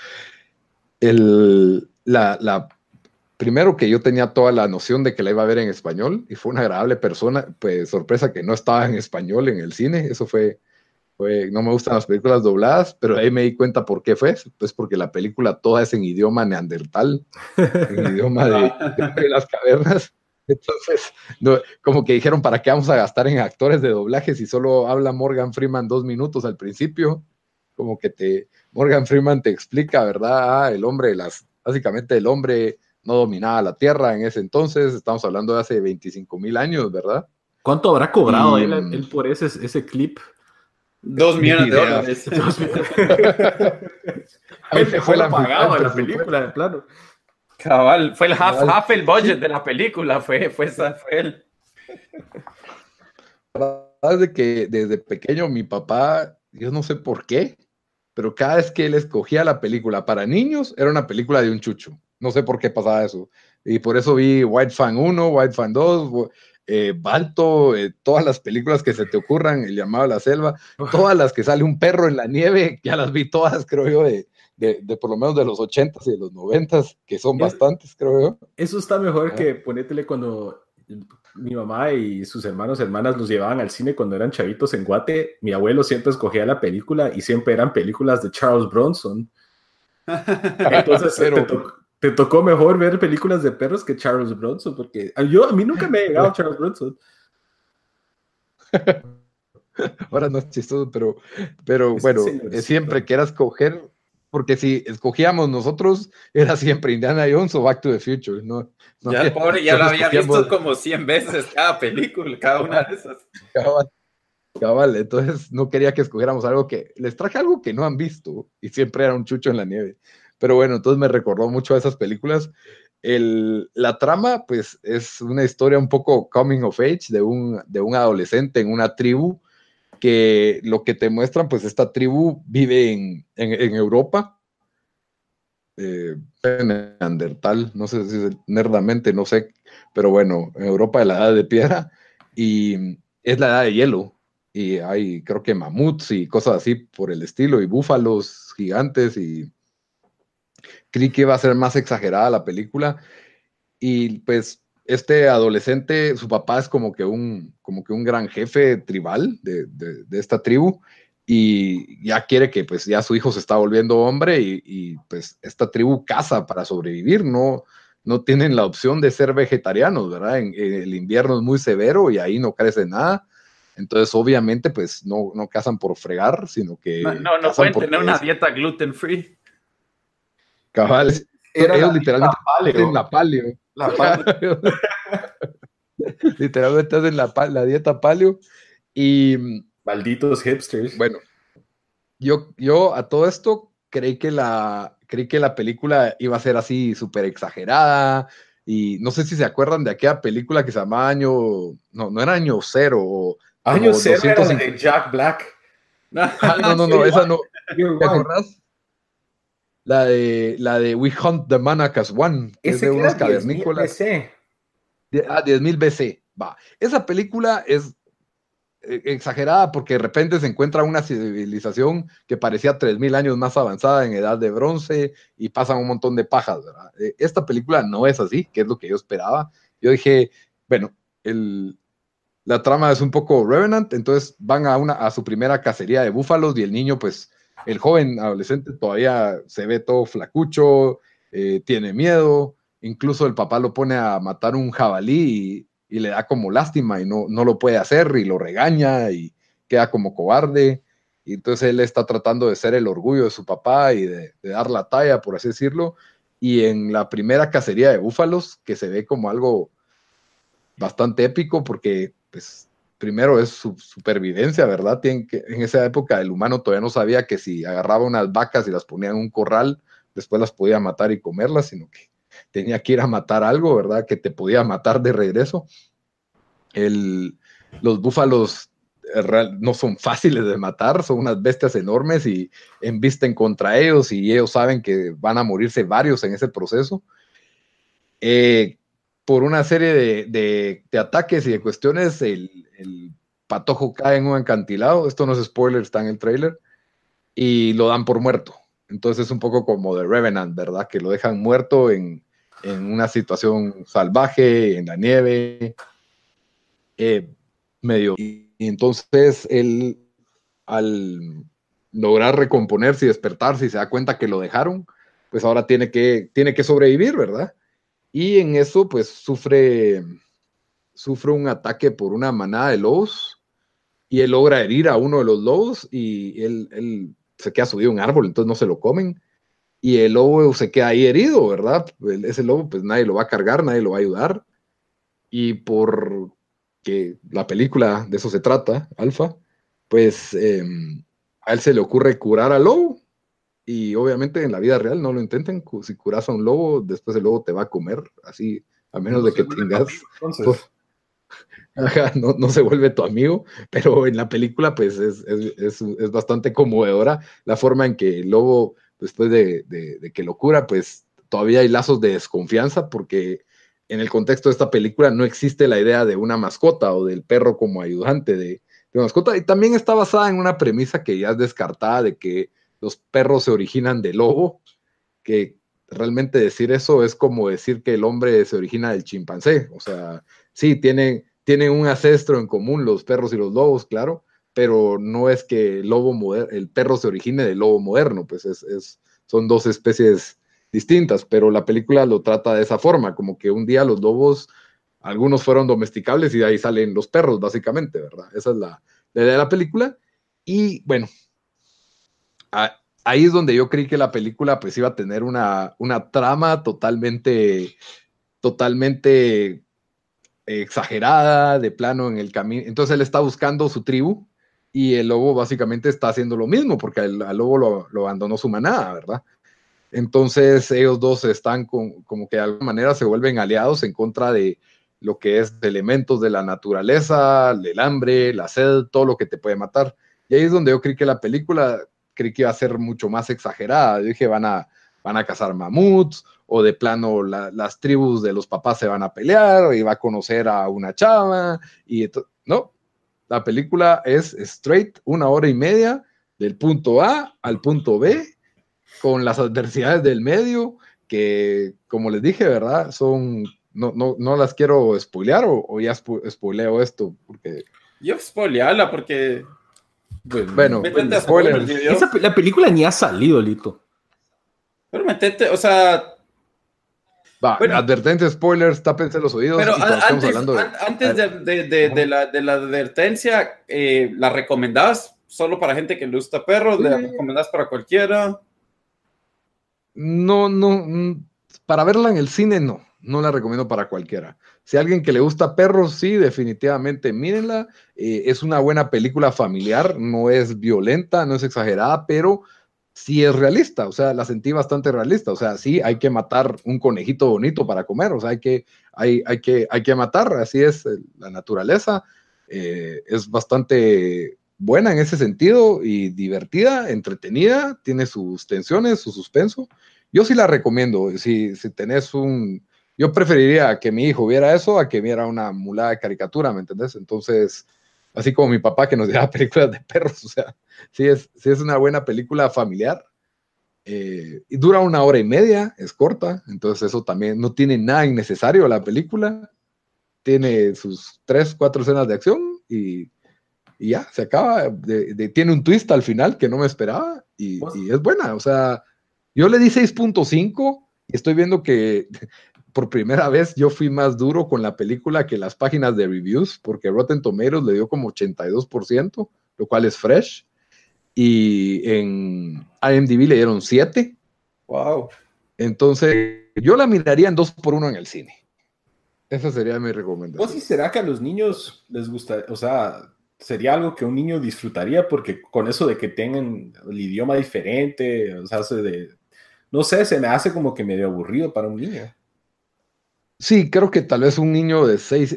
El, la, primero que yo tenía toda la noción de que la iba a ver en español y fue una agradable persona, pues sorpresa que no estaba en español en el cine, eso fue no me gustan las películas dobladas, pero ahí me di cuenta por qué fue. Pues porque la película toda es en idioma neandertal, en idioma de, las cavernas. Entonces, como que dijeron, ¿para qué vamos a gastar en actores de doblaje si solo habla Morgan Freeman dos minutos al principio? Como que te, Morgan Freeman te explica, ¿verdad? Ah, el hombre, las, básicamente el hombre no dominaba la tierra en ese entonces, estamos hablando de hace 25 mil años, ¿verdad? ¿Cuánto habrá cobrado él, él, por ese, ese clip? Dos millones de dólares. fue la pagado en la película, de plano. Cabal, fue el half, half el budget de la película, fue, fue, fue él. La verdad es que desde pequeño mi papá, yo no sé por qué, pero cada vez que él escogía la película para niños, era una película de un chucho. No sé por qué pasaba eso. Y por eso vi White Fan 1, White Fan 2, eh, Balto, eh, todas las películas que se te ocurran, El llamado a la selva, todas las que sale un perro en la nieve, ya las vi todas, creo yo, de, de, por lo menos de los 80 y de los 90 que son bastantes, creo yo. Eso está mejor que ponétele cuando mi mamá y sus hermanos, hermanas los llevaban al cine cuando eran chavitos en Guate. Mi abuelo siempre escogía la película y siempre eran películas de Charles Bronson. Entonces, te tocó mejor ver películas de perros que Charles Bronson, porque yo a mí nunca me ha llegado Charles Bronson. Ahora no es chistoso, pero, pero bueno, siempre que era escoger, porque si escogíamos nosotros, era siempre Indiana Jones o Back to the Future. No, ya el pobre ya lo había visto como 100 veces cada película, cada una de esas. Cabal, cabal, entonces no quería que escogiéramos algo que les traje algo que no han visto y siempre era un chucho en la nieve. Pero bueno, entonces me recordó mucho a esas películas. El, la trama, pues, es una historia un poco coming of age de un, de un adolescente en una tribu que lo que te muestran, pues, esta tribu vive en, en, Europa, eh, en Neandertal, no sé si es nerdamente, no sé, pero bueno, en Europa de la edad de piedra, y es la edad de hielo, y hay creo que mamuts y cosas así por el estilo, y búfalos gigantes y creí que iba a ser más exagerada la película. Y pues este adolescente, su papá es como que un, como que un gran jefe tribal de, de, esta tribu y ya quiere que pues ya su hijo se está volviendo hombre y, pues esta tribu caza para sobrevivir, no, no tienen la opción de ser vegetarianos, ¿verdad? En, el invierno es muy severo y ahí no crece nada. Entonces, obviamente, pues no, no cazan por fregar, sino que... No, no, no pueden tener una dieta gluten free. Cabal, era ellos literalmente en la paleo. La paleo. literalmente hacen la, la dieta paleo. Y. Malditos hipsters. Bueno, yo, yo a todo esto creí que la, creí que la película iba a ser así súper exagerada, Y no sé si se acuerdan de aquella película que se llamaba Año, no, no era Año Cero. O, Año Cero era de Jack Black. Ah, no, no, no, esa no. ¿Te acordás? La de, la de We Hunt the Manacas One, que es de unos cavernícolas. Ah, 10.000 BC. Va. Esa película es eh, exagerada porque de repente se encuentra una civilización que parecía 3.000 años más avanzada en edad de bronce y pasan un montón de pajas. Eh, esta película no es así, que es lo que yo esperaba. Yo dije, bueno, el, la trama es un poco Revenant, entonces van a, una, a su primera cacería de búfalos y el niño, pues, el joven adolescente todavía se ve todo flacucho, eh, tiene miedo, incluso el papá lo pone a matar un jabalí y, le da como lástima y no, no lo puede hacer y lo regaña y queda como cobarde. Y entonces él está tratando de ser el orgullo de su papá y de, de, dar la talla, por así decirlo. Y en la primera cacería de búfalos, que se ve como algo bastante épico, porque pues primero es su supervivencia, ¿verdad? Tienen que, en esa época el humano todavía no sabía que si agarraba unas vacas y las ponía en un corral, después las podía matar y comerlas, sino que tenía que ir a matar algo, ¿verdad? Que te podía matar de regreso. El, los búfalos eh, no son fáciles de matar, son unas bestias enormes y embisten contra ellos y ellos saben que van a morirse varios en ese proceso. Eh, por una serie de, ataques y de cuestiones, el, patojo cae en un acantilado. Esto no es spoiler, está en el trailer. Y lo dan por muerto. Entonces es un poco como de Revenant, ¿verdad? Que lo dejan muerto en, una situación salvaje, en la nieve. Eh, medio. Y, entonces él, al lograr recomponerse y despertarse y se da cuenta que lo dejaron, pues ahora tiene que, tiene que sobrevivir, ¿verdad? Y en eso, pues sufre, sufre un ataque por una manada de lobos y él logra herir a uno de los lobos y él, se queda subido a un árbol, entonces no se lo comen. Y el lobo se queda ahí herido, ¿verdad? Ese lobo, pues nadie lo va a cargar, nadie lo va a ayudar. Y por que la película de eso se trata, Alfa, pues em, a él se le ocurre curar al lobo y obviamente en la vida real no lo intenten. Si curas a un lobo, después el lobo te va a comer, así, a menos de que tengas. no, no, se vuelve tu amigo, pero en la película, pues es, es, es, bastante conmovedora la forma en que el lobo, después de, de, que lo cura, pues todavía hay lazos de desconfianza, porque en el contexto de esta película no existe la idea de una mascota o del perro como ayudante de, de mascota, y también está basada en una premisa que ya es descartada de que los perros se originan del lobo, que realmente decir eso es como decir que el hombre se origina del chimpancé. O sea, sí, tienen, tienen un ancestro en común los perros y los lobos, claro, pero no es que el, lobo el perro se origine del lobo moderno, pues es, son dos especies distintas, pero la película lo trata de esa forma, como que un día los lobos, algunos fueron domesticables y de ahí salen los perros, básicamente, ¿verdad? Esa es la idea de la película. Y bueno, ahí es donde yo creí que la película pues iba a tener una, una trama totalmente, totalmente exagerada, de plano en el camino. Entonces él está buscando su tribu y el lobo básicamente está haciendo lo mismo porque al, lobo lo, abandonó su manada, ¿verdad? Entonces ellos dos están como que de alguna manera se vuelven aliados en contra de lo que es de elementos de la naturaleza, el hambre, la sed, todo lo que te puede matar. Y ahí es donde yo creí que la película creí que iba a ser mucho más exagerada. Yo dije, van a, van a cazar mamuts, o de plano las tribus de los papás se van a pelear, o iba a conocer a una chava, y no, la película es straight, una hora y media, del punto A al punto B, con las adversidades del medio, que como les dije, ¿verdad? Son, no, no, no las quiero spoilear, o, ya spoileo esto, porque... Yo spoilearla porque bueno, la película ni ha salido, Lito. Pero metete, o sea. Va, bueno, advertencia, spoilers, tápense los oídos. Pero antes, antes de, de, de, la, de, la, advertencia, eh, ¿la recomendabas solo para gente que le gusta perros? ¿La recomendabas para cualquiera? No, no. Mm, para verla en el cine, no. No la recomiendo para cualquiera. Si alguien que le gusta perros, sí, definitivamente mírenla. Eh, es una buena película familiar, no es violenta, no es exagerada, pero sí es realista, o sea, la sentí bastante realista, o sea, sí hay que matar un conejito bonito para comer, o sea, hay que, hay, hay que, hay que matar, así es la naturaleza, eh, es bastante buena en ese sentido y divertida, entretenida, tiene sus tensiones, su suspenso. Yo sí la recomiendo, si, si tenés un... Yo preferiría que mi hijo viera eso a que viera una mulada de caricatura, ¿me entendés? Entonces, así como mi papá que nos daba películas de perros, o sea, sí es, sí es una buena película familiar. Eh, y dura una hora y media, es corta, entonces eso también no tiene nada innecesario la película. Tiene sus tres, cuatro escenas de acción y, y ya, se acaba. De, tiene un twist al final que no me esperaba y, y es buena. O sea, yo le di 6.5 y estoy viendo que por primera vez yo fui más duro con la película que las páginas de reviews, porque Rotten Tomatoes le dio como 82%, lo cual es fresh. Y en IMDb le dieron 7. Wow. Entonces, yo la miraría en 2 por 1 en el cine. Esa sería mi recomendación. ¿O si será que a los niños les gusta, o sea, sería algo que un niño disfrutaría? Porque con eso de que tengan el idioma diferente, o sea, hace de, no sé, se me hace como que medio aburrido para un niño. Sí, creo que tal vez un niño de seis,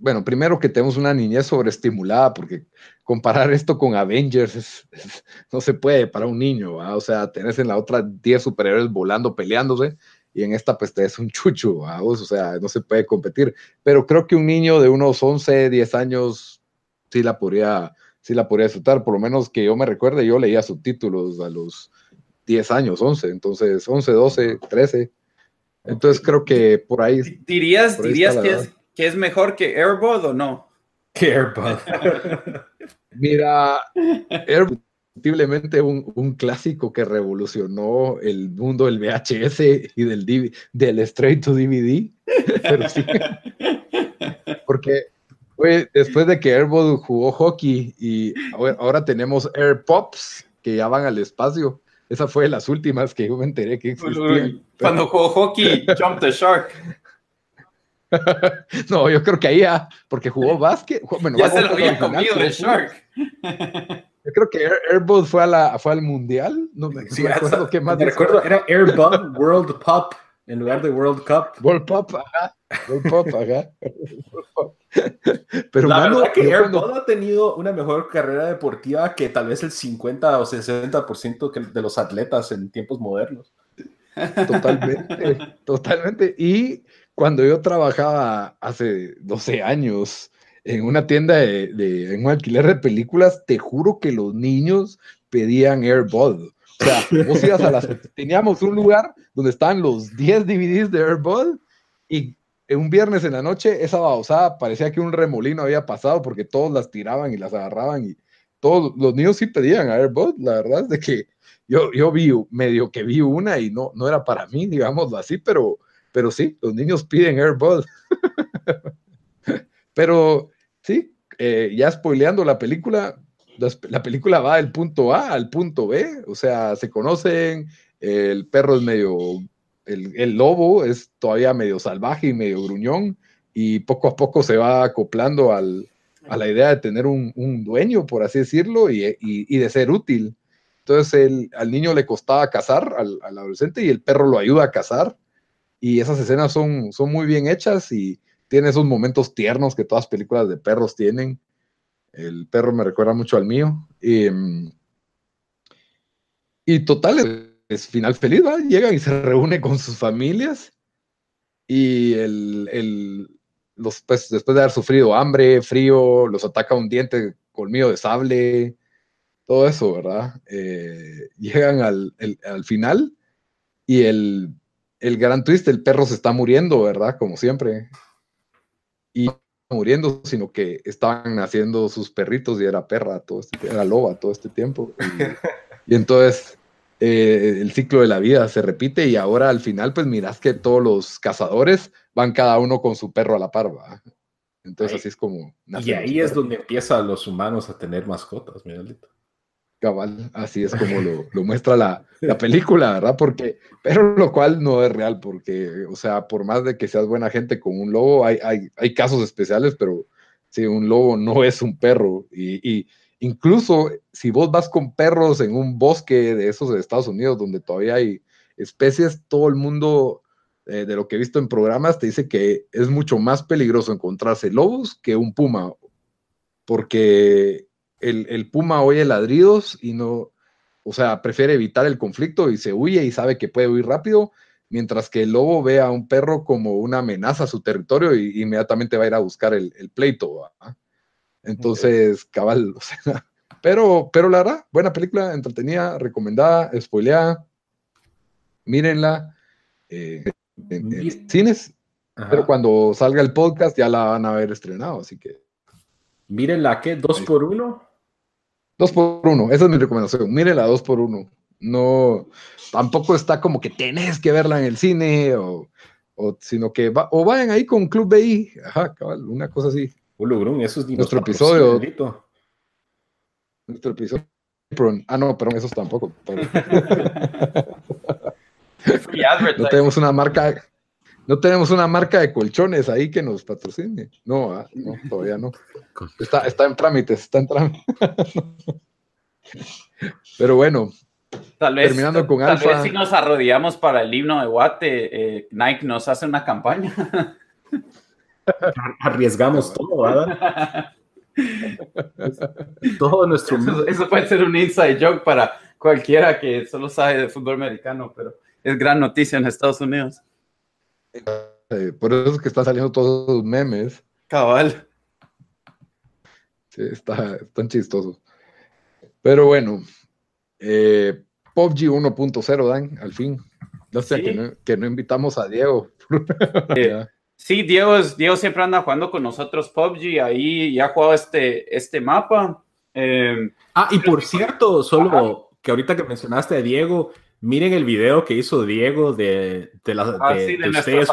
bueno, primero que tenemos una niñez sobreestimulada, porque comparar esto con Avengers no se puede para un niño, o sea, tenés en la otra 10 superhéroes volando, peleándose, y en esta pues te es un chucho, o sea, no se puede competir, pero creo que un niño de unos 11, 10 años sí la podría, sí la podría disfrutar, por lo menos que yo me recuerde, yo leía subtítulos a los 10 años, 11, entonces 11, 12, 13 entonces creo que por ahí. ¿Dirías, dirías que, es, que, es, mejor que Airbud o no? Que Airbud. Mira, Airbud posiblemente un, un, clásico que revolucionó el mundo del VHS y del, del straight to DVD. Pero sí. Porque fue después de que Airbud jugó hockey y ahora tenemos AirPops que ya van al espacio. Esa fue de las últimas que yo me enteré que existían. Cuando jugó hockey, Jump the Shark. no, yo creo que ahí ya, porque jugó básquet. Bueno, ya se lo había comido el Shark. Yo creo que Airbud fue, a la, fue al mundial. No me, sí, acuerdo qué más. Me recuerdo, era Airbud World Pop en lugar de World Cup. World Pop, ajá. World Pop, ajá. Pero la verdad que Airbud ha tenido una mejor carrera deportiva que tal vez el 50 o 60% de los atletas en tiempos modernos. Totalmente, totalmente. Y cuando yo trabajaba hace 12 años en una tienda de, en un alquiler de películas, te juro que los niños pedían Airbud. O sea, teníamos un lugar donde estaban los 10 DVDs de Airbud y un viernes en la noche esa babosada parecía que un remolino había pasado porque todos las tiraban y las agarraban y todos los niños sí pedían a Airbud, la verdad es de que yo, yo vi medio que vi una y no, no era para mí, digámoslo así, pero, pero sí, los niños piden Airbud. pero sí, eh, ya spoileando la película, la película va del punto A al punto B, o sea, se conocen, el perro es medio el, lobo es todavía medio salvaje y medio gruñón y poco a poco se va acoplando a la idea de tener un, dueño, por así decirlo, y, de ser útil. Entonces al niño le costaba cazar, al, adolescente, y el perro lo ayuda a cazar. Y esas escenas son, son muy bien hechas y tiene esos momentos tiernos que todas películas de perros tienen. El perro me recuerda mucho al mío. Y, mm, y total, es final feliz, ¿va? Llega y se reúne con sus familias y el, los, pues, después de haber sufrido hambre, frío, los ataca un diente colmillo de sable, todo eso, ¿verdad? Eh, llegan al, al, final y el, el gran twist, el perro se está muriendo, ¿verdad? Como siempre. Y muriendo, sino que estaban naciendo sus perritos y era perra, todo este, era loba todo este tiempo. y entonces eh, el ciclo de la vida se repite y ahora al final pues mirás que todos los cazadores van cada uno con su perro a la parva. Entonces así es como... Y ahí es donde empiezan los humanos a tener mascotas, Miguelito. Cabal, así es como lo, muestra la, película, ¿verdad? Porque, pero lo cual no es real, porque, o sea, por más de que seas buena gente con un lobo, hay, hay, hay casos especiales, pero si un lobo no es un perro y, incluso si vos vas con perros en un bosque de esos de Estados Unidos donde todavía hay especies, todo el mundo eh, de lo que he visto en programas te dice que es mucho más peligroso encontrarse lobos que un puma, porque el, el puma oye ladridos y no, o sea, prefiere evitar el conflicto y se huye y sabe que puede huir rápido, mientras que el lobo ve a un perro como una amenaza a su territorio y inmediatamente va a ir a buscar el, pleito. Entonces, cabal, o sea, pero, pero la verdad, buena película, entretenida, recomendada, spoileada, mírenla eh, en, cines, pero cuando salga el podcast ya la van a haber estrenado, así que. Mírenla, ¿qué? ¿Dos por uno? Dos por uno, esa es mi recomendación. Mírenla dos por uno. No, tampoco está como que tenés que verla en el cine, o, sino que va, o vayan ahí con Club BI, ajá, cabal, una cosa así. eso es nuestro episodio. Nuestro episodio. Ah, no, pero esos tampoco. no tenemos una marca, no tenemos una marca de colchones ahí que nos patrocine. No, ah, no todavía no. Está, está en trámites, está en trámites. Pero bueno, Tal vez, terminando con tal vez si nos arrodillamos para el himno de Guate, eh, Nike nos hace una campaña. Arriesgamos todo, ¿verdad? todo nuestro. Eso, eso, puede ser un inside joke para cualquiera que solo sabe de fútbol americano, pero es gran noticia en Estados Unidos. Eh, por eso es que están saliendo todos los memes. Cabal. Sí, está, están chistosos. Pero bueno, eh, PUBG 1.0, Dan, al fin. No sé, que, no, invitamos a Diego. Eh, sí, Diego, Diego siempre anda jugando con nosotros PUBG, ahí ya ha jugado este, este mapa. Eh, ah, y por cierto, solo que ahorita que mencionaste a Diego, Miren el video que hizo Diego de, de, la, ah, de, de ustedes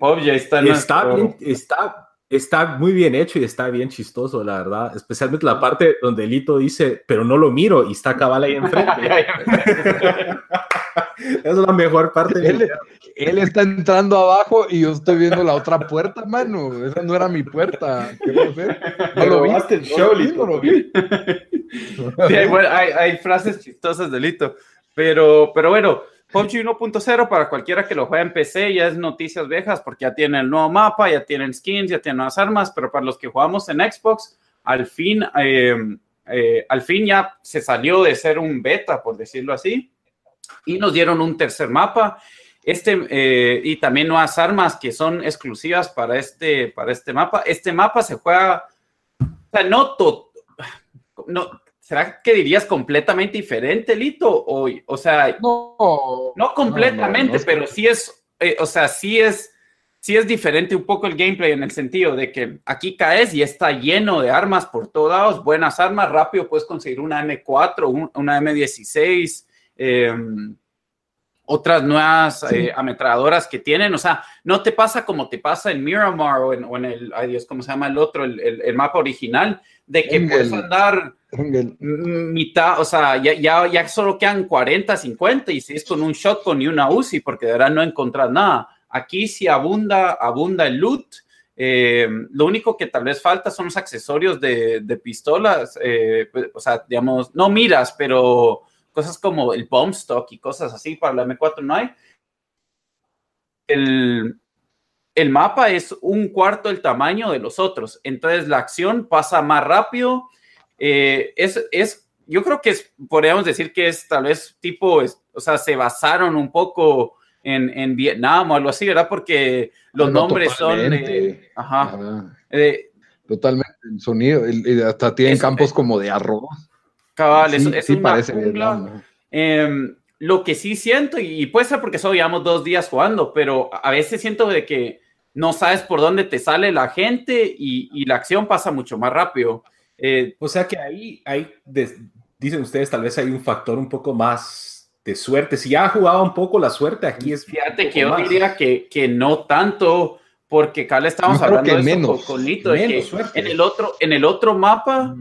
PUBG. está, está, está, muy bien hecho y está bien chistoso, la verdad. Especialmente la parte donde Lito dice, pero no lo miro y está cabal ahí enfrente. es la mejor parte. Él, él, está entrando abajo y yo estoy viendo la otra puerta, mano. Esa no era mi puerta. ¿Qué voy a hacer? No lo viste el show, Lito. lo vi. Sí, hay, hay, hay, frases chistosas de Lito. Pero, pero bueno, PUBG 1.0 para cualquiera que lo juegue en PC ya es noticias viejas porque ya tiene el nuevo mapa, ya tienen skins, ya tienen nuevas armas, pero para los que jugamos en Xbox, al fin, em, eh, al fin ya se salió de ser un beta, por decirlo así, y nos dieron un tercer mapa. Este, eh, y también nuevas armas que son exclusivas para este, para este mapa. Este mapa se juega, o sea, no, no ¿Será que dirías completamente diferente, Lito? O, o sea, no, no completamente, pero sí es, eh, o sea, sí es, sí es diferente un poco el gameplay en el sentido de que aquí caes y está lleno de armas por todos lados, buenas armas, rápido puedes conseguir una M4, una M16, em, otras nuevas eh, ametralladoras que tienen, o sea, no te pasa como te pasa en Miramar o en, el, ay Dios, ¿cómo se llama el otro? El, el, mapa original, de que puedes andar mitad, o sea, ya, ya, ya, solo quedan 40, 50 y si es con un shotgun y una UCI, porque de verdad no encontrar nada. Aquí sí abunda, abunda el loot. Eh, lo único que tal vez falta son los accesorios de, de pistolas, eh, pues, o sea, digamos, no miras, pero cosas como el bomb stock y cosas así para la M4 no hay. El, el mapa es un cuarto del tamaño de los otros, entonces la acción pasa más rápido. Eh, es, es, yo creo que es, podríamos decir que es tal vez tipo, o sea, se basaron un poco en, en, Vietnam o algo así, ¿verdad? Porque los nombres son... ajá. totalmente, el sonido, hasta tienen campos como de arroz. Cabal, sí parece em, lo que sí siento, y puede ser porque solo llevamos dos días jugando, pero a veces siento de que no sabes por dónde te sale la gente y, la acción pasa mucho más rápido. Eh, o sea que ahí, ahí dicen ustedes, tal vez hay un factor un poco más de suerte. Si ya ha jugado un poco la suerte, aquí es. Fíjate que yo diría que, que no tanto, porque acá le estamos hablando de menos, en el otro, en el otro mapa mm.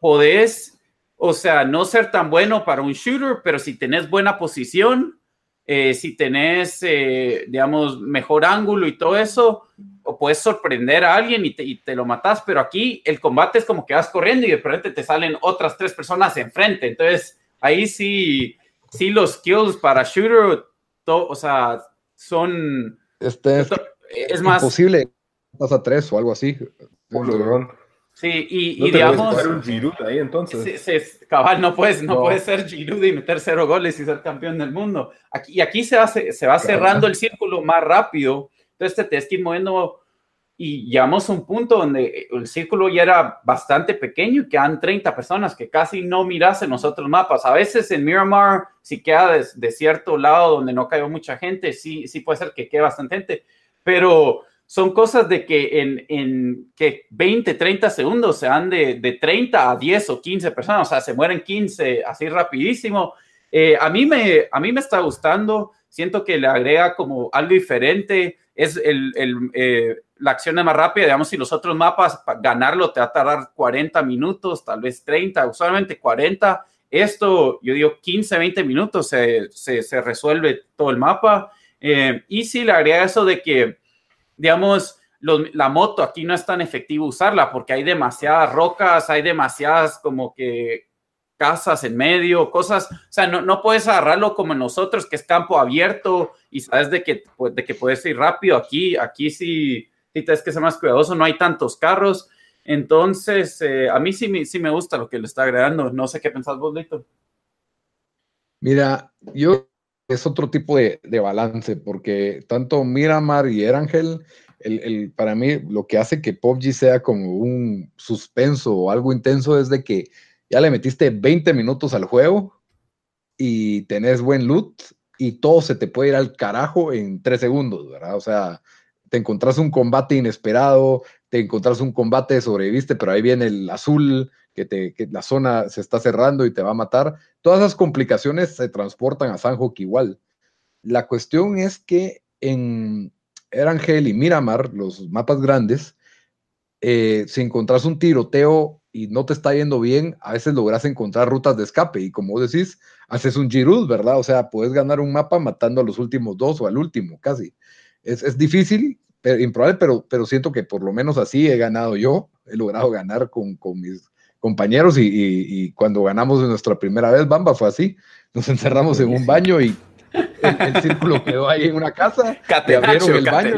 podés o sea, no ser tan bueno para un shooter, pero si tenés buena posición, eh, si tenés, eh, digamos, mejor ángulo y todo eso, o puedes sorprender a alguien y te, y te, lo matas, pero aquí el combate es como que vas corriendo y de repente te salen otras tres personas enfrente. Entonces, ahí sí, sí los kills para shooter, o sea, son... Este es, es más... Imposible, pasa tres o algo así. Sí, y, y digamos. un Giroud ahí entonces. cabal, no puedes, no, puedes ser Giroud y meter cero goles y ser campeón del mundo. Aquí, y aquí se, hace, se va cerrando el círculo más rápido. Entonces te tienes que ir moviendo y llegamos a un punto donde el círculo ya era bastante pequeño y quedan 30 personas que casi no miras en los otros mapas. A veces en Miramar, si queda de, de cierto lado donde no cayó mucha gente, sí, sí puede ser que quede bastante gente, pero son cosas de que en, en que 20, 30 segundos se dan de, de, 30 a 10 o 15 personas, o sea, se mueren 15 así rapidísimo. Eh, a, mí me, a mí me está gustando, siento que le agrega como algo diferente, es el, el eh, la acción es más rápida, digamos, si los otros mapas, ganarlo te va a tardar 40 minutos, tal vez 30, usualmente 40. Esto, yo digo, 15, 20 minutos se, se, se resuelve todo el mapa. Eh, y sí, le agrega eso de que digamos, la moto aquí no es tan efectivo usarla porque hay demasiadas rocas, hay demasiadas como que casas en medio, cosas, o sea, no, no puedes agarrarlo como nosotros, que es campo abierto y sabes de que, pues, de que puedes ir rápido. Aquí, aquí sí, sí tienes que ser más cuidadoso, no hay tantos carros. Entonces, eh, a mí sí, sí me gusta lo que le está agregando. No sé qué pensás vos, Lito. Mira, yo es otro tipo de, balance, porque tanto Miramar y Erangel, el, el, para mí lo que hace que PUBG sea como un suspenso o algo intenso es de que ya le metiste 20 minutos al juego y tenés buen loot y todo se te puede ir al carajo en 3 segundos, ¿verdad? O sea, te encontrás un combate inesperado, te encontrás un combate, sobreviviste, pero ahí viene el azul, que, te, que la zona se está cerrando y te va a matar. Todas esas complicaciones se transportan a Sanjok igual. La cuestión es que en Erangel y Miramar, los mapas grandes, eh, si encontrás un tiroteo y no te está yendo bien, a veces logras encontrar rutas de escape y como decís, haces un Giroud, ¿verdad? O sea, puedes ganar un mapa matando a los últimos dos o al último, casi. Es, es difícil, pero, improbable, pero, pero siento que por lo menos así he ganado yo, he logrado ganar con, con mis compañeros y, cuando ganamos nuestra primera vez, Bamba, fue así. Nos encerramos en un baño y el, círculo quedó ahí en una casa. abrieron el baño.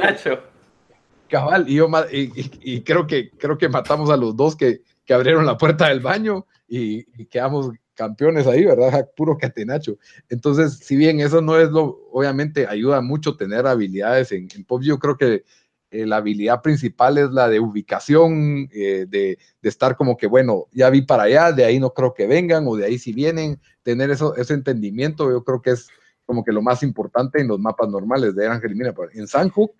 Cabal, y yo y, creo que creo que matamos a los dos que, que abrieron la puerta del baño y, quedamos campeones ahí, ¿verdad? Puro catenacho. Entonces, si bien eso no es lo, obviamente ayuda mucho tener habilidades en, en pop, yo creo que eh, la habilidad principal es la de ubicación, eh, de, estar como que, bueno, ya vi para allá, de ahí no creo que vengan, o de ahí si vienen, tener eso, ese entendimiento, yo creo que es como que lo más importante en los mapas normales de Ángel Mira, en Sanhook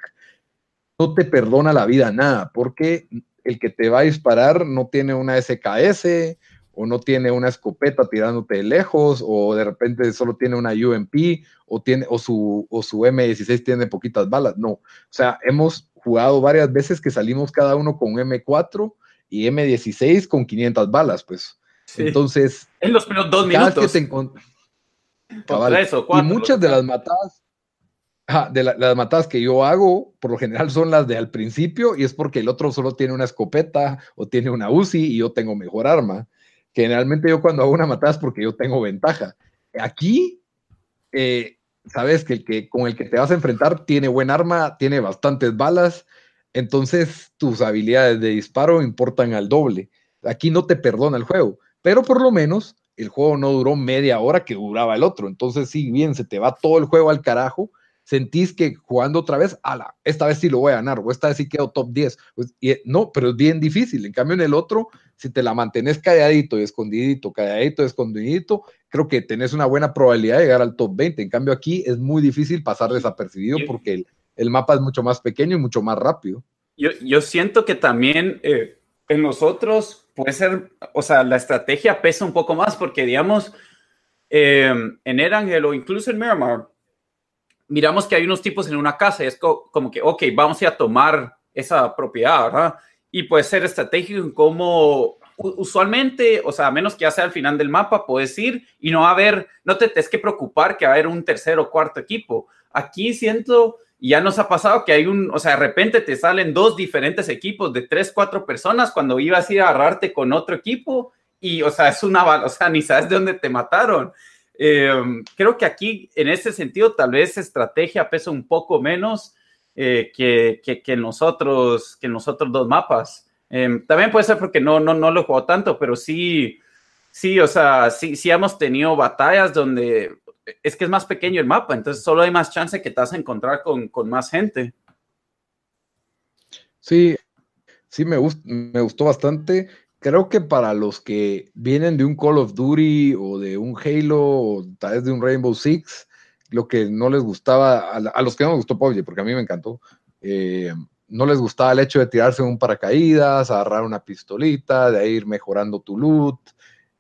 no te perdona la vida nada, porque el que te va a disparar no tiene una SKS o no tiene una escopeta tirándote de lejos, o de repente solo tiene una UMP, o, tiene, o, su, o su M16 tiene poquitas balas. No, o sea, hemos jugado varias veces que salimos cada uno con M4 y M16 con 500 balas, pues. Entonces. En los primeros dos minutos. Que y muchas de las matadas, de las matadas que yo hago, por lo general son las de al principio, y es porque el otro solo tiene una escopeta o tiene una UCI y yo tengo mejor arma. Generalmente yo cuando hago una matada es porque yo tengo ventaja. Aquí eh, sabes que el que con el que te vas a enfrentar tiene buen arma, tiene bastantes balas, entonces tus habilidades de disparo importan al doble. Aquí no te perdona el juego, pero por lo menos el juego no duró media hora que duraba el otro. Entonces, si bien se te va todo el juego al carajo, sentís que jugando otra vez, ala, esta vez sí lo voy a ganar, o esta vez sí quedo top 10. Pues, y, no, pero es bien difícil. En cambio, en el otro, si te la mantenés calladito y escondidito, calladito y escondidito, creo que tenés una buena probabilidad de llegar al top 20. En cambio, aquí es muy difícil pasar desapercibido porque el, mapa es mucho más pequeño y mucho más rápido. Yo, yo siento que también eh, en nosotros puede ser, o sea, la estrategia pesa un poco más porque, digamos, eh, en Erangel o incluso en Miramar, miramos que hay unos tipos en una casa y es como que, ok, vamos a, tomar esa propiedad, ¿verdad? Y puede ser estratégico en cómo usualmente, o sea, a menos que ya sea al final del mapa, puedes ir y no va a haber, no te tienes que preocupar que va a haber un tercer o cuarto equipo. Aquí siento Y ya nos ha pasado que hay un, o sea, de repente te salen dos diferentes equipos de tres, cuatro personas cuando ibas a ir a agarrarte con otro equipo y, o sea, es una, o sea, ni sabes de dónde te mataron. Em, creo que aquí, en ese sentido, tal vez estrategia pesa un poco menos eh, que, que, que, nosotros, que nosotros dos mapas. Em, también puede ser porque no, no, no lo he jugado tanto, pero sí, sí, o sea, sí, sí hemos tenido batallas donde es que es más pequeño el mapa, entonces solo hay más chance que te vas a encontrar con, con más gente. Sí, sí me, gust, me gustó bastante creo que para los que vienen de un Call of Duty o de un Halo o tal vez de un Rainbow Six, lo que no les gustaba, a, los que no les gustó PUBG, porque a mí me encantó, eh, no les gustaba el hecho de tirarse un paracaídas, agarrar una pistolita, de ir mejorando tu loot,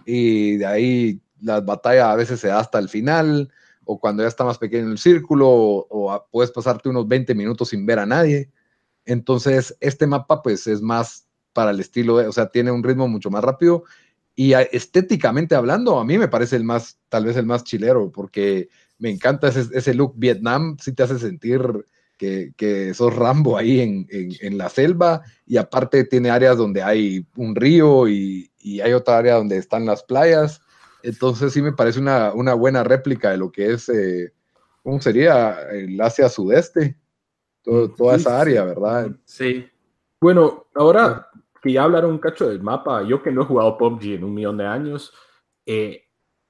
y de ahí las batallas a veces se da hasta el final, o cuando ya está más pequeño el círculo, o, o puedes pasarte unos 20 minutos sin ver a nadie. Entonces, este mapa pues es más para el estilo, o sea, tiene un ritmo mucho más rápido y estéticamente hablando, a mí me parece el más, tal vez el más chilero, porque me encanta ese, ese look Vietnam, sí te hace sentir que, que sos Rambo ahí en, en, la selva y aparte tiene áreas donde hay un río y, y, hay otra área donde están las playas, entonces sí me parece una, una buena réplica de lo que es, eh, ¿cómo sería? El Asia Sudeste, toda esa área, ¿verdad? Sí. Bueno, ahora que ya hablaron un cacho del mapa, yo que no he jugado PUBG en un millón de años, eh,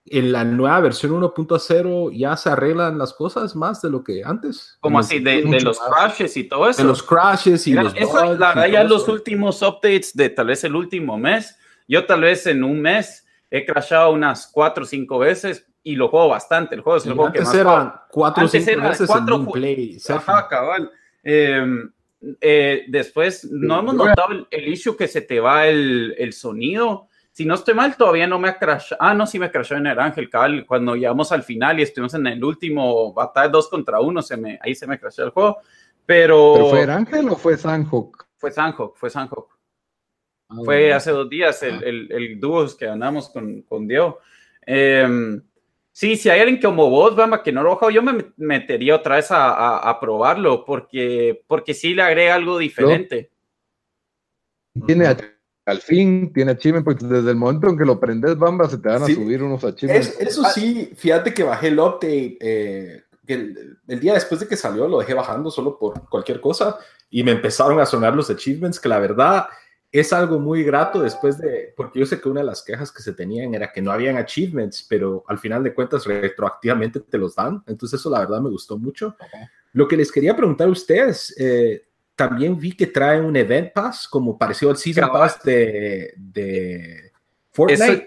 en la nueva versión 1.0 ya se arreglan las cosas más de lo que antes. Como así, de, de los crashes y todo eso. De los crashes y los eso, bugs La verdad, ya los últimos updates de tal vez el último mes, yo tal vez en un mes he crashado unas cuatro o cinco veces y lo juego bastante. El juego es el juego que más eran cuatro o cinco veces cuatro en play. Ajá, cabal. Eh, eh, después no hemos notado el, el, issue que se te va el, el, sonido. Si no estoy mal, todavía no me ha crashado. Ah, no, sí me crashó en el Ángel Cabal. Cuando llegamos al final y estuvimos en el último batalla 2 contra 1, se me, ahí se me crashó el juego. Pero, ¿Pero fue el Ángel o fue Sanhok? Fue Sanhok, fue Sanhok. Ah, fue bueno. hace dos días el, el, el dúo que ganamos con, con Diego. Eh, Sí, si hay alguien como vos, Bamba, que no lo yo me metería otra vez a, a, a, probarlo, porque, porque sí le agrega algo diferente. Tiene al fin, tiene achievement, porque desde el momento en que lo prendes, Bamba, se te van a sí. subir unos achievements. Es, eso sí, fíjate que bajé el update, eh, el, el, día después de que salió lo dejé bajando solo por cualquier cosa, y me empezaron a sonar los achievements, que la verdad es algo muy grato después de, porque yo sé que una de las quejas que se tenían era que no habían achievements, pero al final de cuentas retroactivamente te los dan. Entonces eso la verdad me gustó mucho. Okay. Lo que les quería preguntar a ustedes, eh, también vi que traen un Event Pass como parecido al Season Cabal. Pass de, de Fortnite. Eso,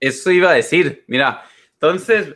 eso, iba a decir, mira, entonces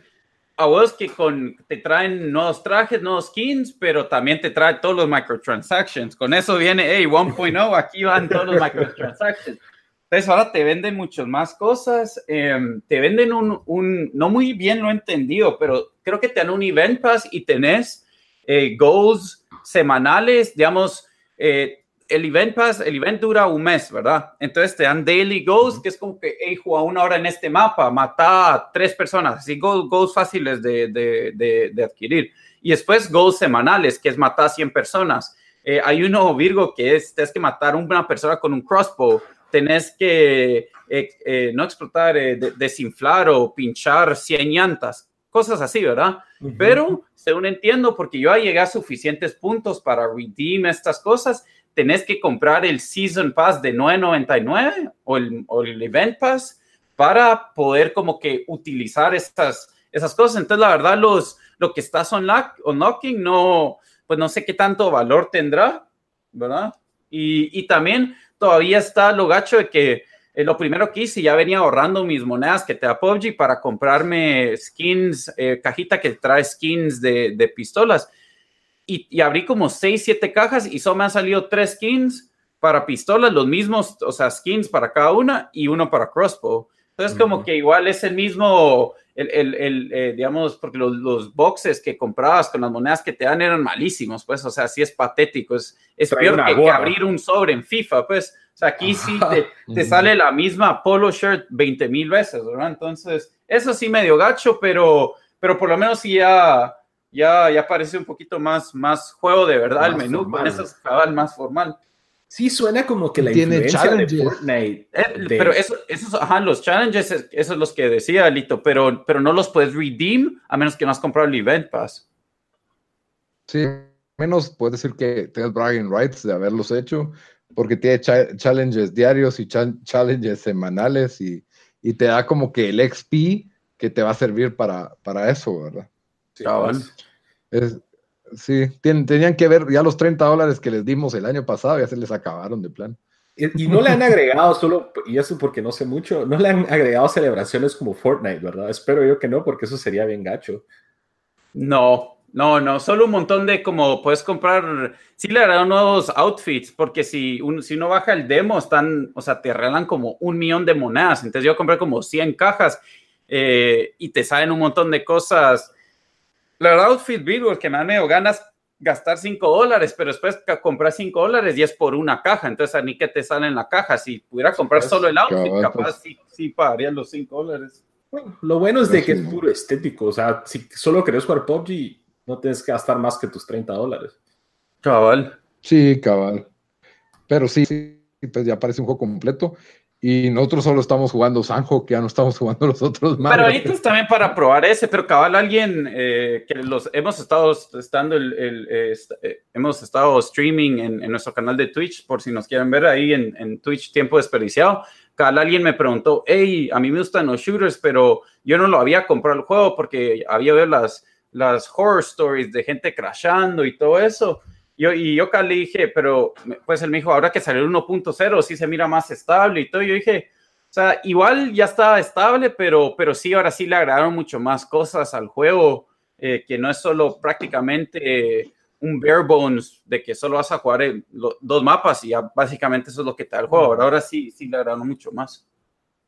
a vos que con, te traen nuevos trajes, nuevos skins, pero también te trae todos los microtransactions. Con eso viene, hey, 1.0, aquí van todos los microtransactions. Entonces ahora te venden muchas más cosas, eh, te venden un, un, no muy bien lo he entendido, pero creo que te dan un event pass y tenés eh, goals semanales, digamos, eh, el event pass, el event dura un mes, ¿verdad? Entonces te dan daily goals, que es como que, hey, juega una hora en este mapa, mata a tres personas, así goals, goals fáciles de, de, de, de, adquirir. Y después goals semanales, que es matar a 100 personas. Eh, hay uno, Virgo, que es, tienes que matar a una persona con un crossbow, tenés que eh, eh, no explotar, desinflar o pinchar 100 llantas, cosas así, ¿verdad? Pero, según entiendo, porque yo llegué a suficientes puntos para redeem estas cosas, tenés que comprar el Season Pass de 9.99 o el, o el Event Pass para poder como que utilizar estas, esas cosas. Entonces, la verdad, los, lo que estás unlock, unlocking no, pues no sé qué tanto valor tendrá, ¿verdad? Y, y también todavía está lo gacho de que eh, lo primero que hice, ya venía ahorrando mis monedas que te da PUBG para comprarme skins, eh, cajita que trae skins de, de pistolas y, y, abrí como 6, 7 cajas y solo me han salido 3 skins para pistolas, los mismos, o sea, skins para cada una y uno para crossbow. Entonces, uh -huh. como que igual es el mismo, el, el, el eh, digamos, porque los, los, boxes que comprabas con las monedas que te dan eran malísimos, pues, o sea, sí es patético, es, es peor que, que, abrir un sobre en FIFA, pues, o sea, aquí sí te, te sale la misma polo shirt 20 mil veces, ¿verdad? Entonces, eso sí medio gacho, pero, pero por lo menos sí ya ya, ya parece un poquito más, más juego de verdad el menú, con esos cabal más formal. Sí, suena como que la Tiene influencia de challenges. Fortnite. Eh, de- Pero eso, esos, ajá, los challenges, es- esos son los que decía Lito, pero, pero no los puedes redeem a menos que no has comprado el Event Pass. Sí, menos puedes decir que tienes bragging rights de haberlos hecho, porque tiene cha- challenges diarios y cha- challenges semanales y, y te da como que el XP que te va a servir para, para eso, ¿verdad? Sí, pues. Es, sí, tien- tenían que ver ya los 30 dólares que les dimos el año pasado, ya se les acabaron de plan. Y y no le han agregado solo, y eso porque no sé mucho, no le han agregado celebraciones como Fortnite, ¿verdad? Espero yo que no, porque eso sería bien gacho. No, no, no, solo un montón de como puedes comprar, sí le harán nuevos outfits, porque si, uno si uno baja el demo, están, o sea, te regalan como un millón de monedas, entonces yo compré como 100 cajas eh, y te salen un montón de cosas. La verdad, outfit el que me da medio ganas gastar 5 dólares, pero después comprar 5 dólares y es por una caja, entonces a ni que te sale en la caja, si pudiera comprar Pues, solo el outfit, capaz pues. sí, sí pagaría los 5 dólares. Bueno, lo bueno es de que sí, es puro estético, o sea, si solo querés jugar PUBG, no tienes que gastar más que tus 30 dólares. Cabal. Sí, cabal. Pero sí, sí, pues ya parece un juego completo. Y nosotros solo estamos jugando Sanjo, que ya no estamos jugando los otros más. Pero ahorita es también para probar ese, pero cabal alguien eh, que los hemos estado estando el, el, eh, est- eh, hemos estado streaming en, en nuestro canal de Twitch, por si nos quieren ver ahí en, en Twitch Tiempo Desperdiciado. Cabal alguien me preguntó, hey, a mí me gustan los shooters, pero yo no lo había comprado el juego porque había ver las, las horror stories de gente crashando y todo eso. Yo, y yo le dije, pero pues él me dijo, ahora que salió el 1.0, sí se mira más estable y todo. Yo dije, o sea, igual ya está estable, pero, pero sí, ahora sí le agregaron mucho más cosas al juego, eh, que no es solo prácticamente eh, un bare bones de que solo vas a jugar en lo- dos mapas y ya básicamente eso es lo que te da el juego. Ahora, ahora sí, sí le agregaron mucho más.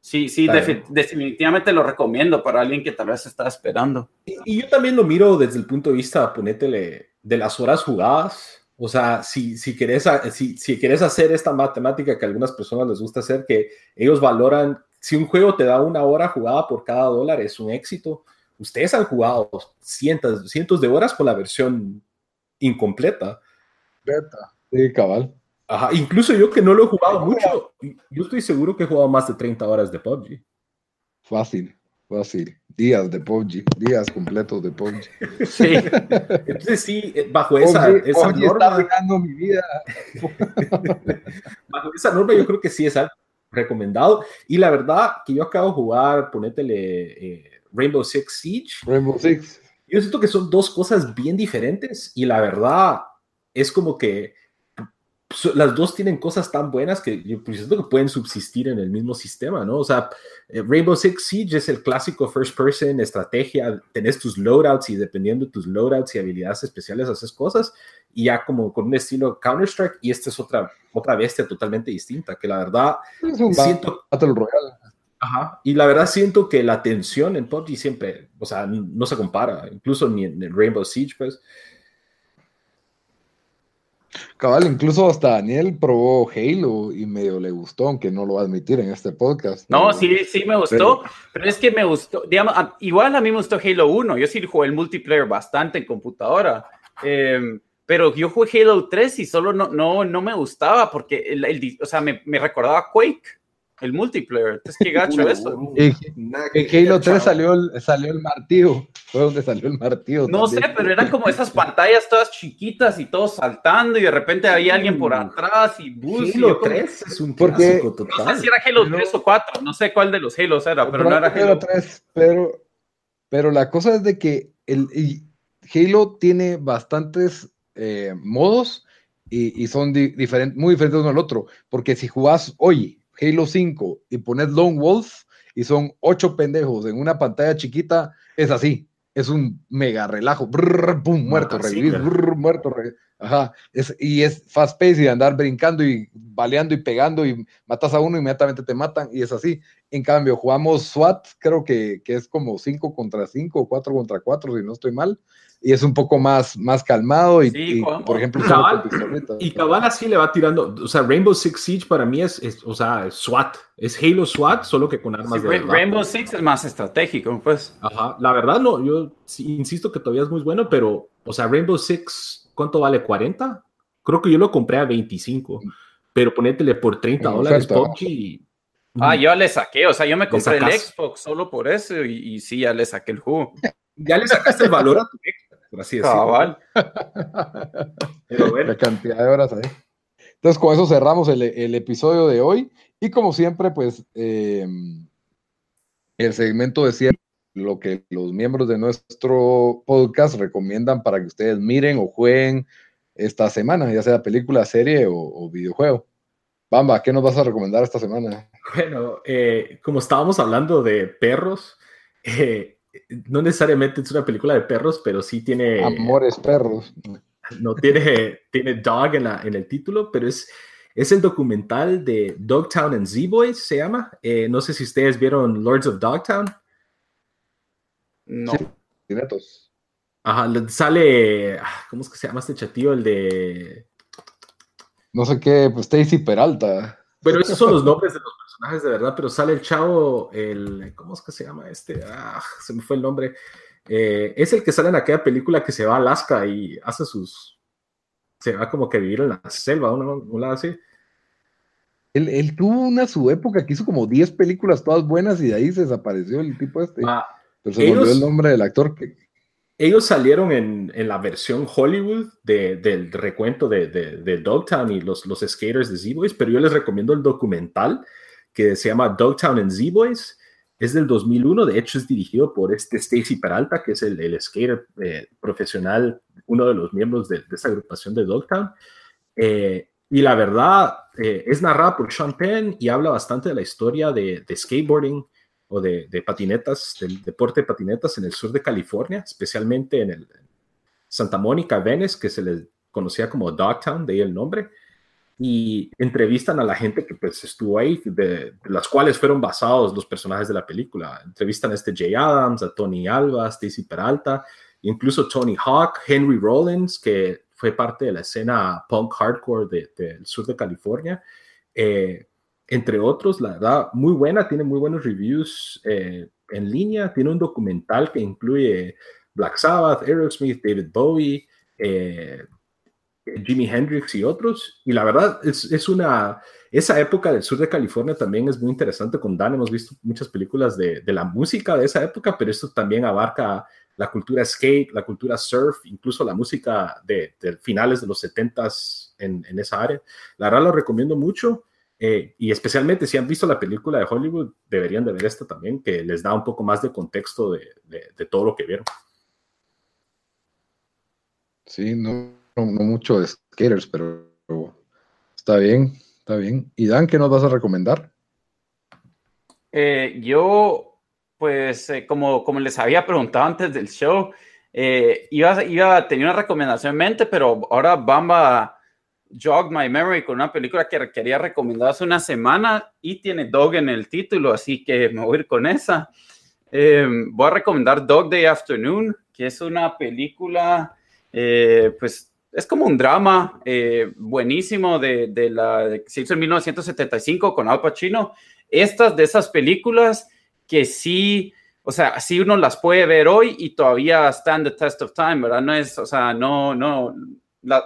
Sí, sí, defi- definitivamente lo recomiendo para alguien que tal vez está esperando. Y, y yo también lo miro desde el punto de vista, ponétele, de las horas jugadas. O sea, si, si, querés, si, si querés hacer esta matemática que a algunas personas les gusta hacer, que ellos valoran, si un juego te da una hora jugada por cada dólar, es un éxito. Ustedes han jugado cientos, cientos de horas con la versión incompleta. Sí, cabal. Ajá, incluso yo que no lo he jugado mucho, yo estoy seguro que he jugado más de 30 horas de PUBG. Fácil, fácil. Días de PUBG, días completos de PUBG. Sí, Entonces sí, eh, bajo esa, PUBG, esa PUBG está norma, arruinando mi vida. bajo esa norma yo creo que sí es algo recomendado. Y la verdad que yo acabo de jugar, ponétele eh, Rainbow Six Siege. Rainbow Six. Yo siento que son dos cosas bien diferentes y la verdad es como que las dos tienen cosas tan buenas que yo pues, siento que pueden subsistir en el mismo sistema, ¿no? O sea, eh, Rainbow Six Siege es el clásico first person, estrategia, tenés tus loadouts y dependiendo de tus loadouts y habilidades especiales haces cosas y ya como con un estilo Counter-Strike y esta es otra, otra bestia totalmente distinta, que la verdad Es un siento Battle Royale. Ajá. Y la verdad siento que la tensión en PUBG siempre, o sea, no se compara, incluso ni en Rainbow Siege, pues. Cabal, incluso hasta Daniel probó Halo y medio le gustó, aunque no lo va a admitir en este podcast. no, pero- sí, sí me gustó, pero es que me gustó, digamos, igual a mí me gustó Halo 1, yo sí jugué el multiplayer bastante en computadora, eh, pero yo jugué Halo 3 y solo no, no, no me gustaba porque, el, el o sea, me, me recordaba a Quake, el multiplayer, entonces qué gacho eso. En, que Halo ver, 3 chavo. salió el, salió el martillo. Fue donde salió el martillo. No sé, pero eran como esas pantallas todas chiquitas y todos saltando y de repente había alguien por atrás y bus. y Halo como- 3 es un Porque- clásico No total. sé si era Halo Pero- 3 o 4, no sé cuál de los Halos era, pero no era Halo. 3, pero, pero la cosa es de que el, y Halo tiene bastantes eh, modos y, y son di- diferent- muy diferentes uno al otro. Porque si jugás hoy Halo 5 y pones Lone Wolf y son ocho pendejos en una pantalla chiquita, es así. Es un mega relajo. Brrr, pum, muerto, revivir, brrr, muerto, re- Ajá. Es, y es fast pace y andar brincando y baleando y pegando y matas a uno, inmediatamente te matan y es así. En cambio, jugamos SWAT, creo que, que es como 5 contra 5 o 4 contra 4, si no estoy mal y es un poco más, más calmado y, por ejemplo, cabal, y cabal así le va tirando, o sea, Rainbow Six Siege para mí es, o sea, SWAT, es Halo SWAT, solo que con armas de verdad. Rainbow Six es más estratégico, pues. Ajá, la verdad no, yo insisto que todavía es muy bueno, pero, o sea, Rainbow Six, ¿cuánto vale? ¿40? Creo que yo lo compré a 25, pero ponétele por 30 dólares PUBG Ah, yo le saqué, o sea, yo me compré el Xbox solo por eso y, y sí, ya le saqué el juego. Ya le sacaste el valor a tu Xbox así La cantidad de horas ahí. Entonces, con eso cerramos el, episodio de hoy. Y como siempre, pues, eh, el segmento de cierre, lo que los miembros de nuestro podcast recomiendan para que ustedes miren o jueguen esta semana, ya sea película, serie o, videojuego. Bamba, ¿qué nos vas a recomendar esta semana? Bueno, eh, como estábamos hablando de perros, eh, no necesariamente es una película de perros, pero sí tiene... Amores perros. No tiene, tiene dog en, en el título, pero es, es el documental de Dogtown and Z-Boys, se llama. Eh, no sé si ustedes vieron Lords of Dogtown. No. Sí, Ajá, sale, ah, ¿cómo es que se llama este chatío? El de... No sé qué, pues Stacy Peralta. Pero esos son los nombres de los personajes de verdad, pero sale el chavo, el, ¿cómo es que se llama este? Ah, se me fue el nombre. Eh, es el que sale en aquella película que se va a Alaska y hace sus, se va como que a vivir en la selva, un lado así. Él, tuvo una su época que hizo como 10 películas todas buenas y de ahí se desapareció el tipo este. Ah, pero se volvió el nombre del actor que, ellos salieron en, la versión Hollywood del recuento de, de, Dogtown y los, los skaters de Z-Boys, pero yo les recomiendo el documental que se llama Dogtown and Z-Boys. Es del 2001, de hecho es dirigido por este Stacy Peralta, que es el, skater eh, profesional, uno de los miembros de, esa agrupación de Dogtown. Eh, y la verdad, eh, es narrada por Sean Penn y habla bastante de la historia de, de skateboarding o de, de, patinetas, del deporte de patinetas en el sur de California, especialmente en el Santa Mónica, Venice, que se le conocía como Dogtown, de ahí el nombre y entrevistan a la gente que pues estuvo ahí, de, las cuales fueron basados los personajes de la película. Entrevistan a este Jay Adams, a Tony Alba, Stacy Peralta, incluso Tony Hawk, Henry Rollins, que fue parte de la escena punk hardcore del sur de California. Eh, entre otros, la verdad, muy buena, tiene muy buenos reviews eh, en línea, tiene un documental que incluye Black Sabbath, Aerosmith, David Bowie, eh, Jimi Hendrix y otros. Y la verdad, es, es, una. Esa época del sur de California también es muy interesante. Con Dan hemos visto muchas películas de, de la música de esa época, pero esto también abarca la cultura skate, la cultura surf, incluso la música de, finales de los 70s en, en, esa área. La verdad, lo recomiendo mucho. Eh, y especialmente si han visto la película de Hollywood, deberían de ver esta también, que les da un poco más de contexto de, de todo lo que vieron. Sí, no, no, mucho de skaters, pero está bien, está bien. ¿Y Dan, qué nos vas a recomendar? Eh, yo, pues, eh, como, como les había preguntado antes del show, eh, iba, iba a tener una recomendación en mente, pero ahora Bamba jog my memory con una película que quería recomendar hace una semana y tiene Dog en el título, así que me voy a ir con esa. voy a recomendar Dog Day Afternoon, que es una película, pues, es como un drama eh, buenísimo de, de la que se hizo en 1975 con Al Pacino. Estas de esas películas que sí, o sea, sí uno las puede ver hoy y todavía stand the test of time, ¿verdad? No es, o sea, no, no,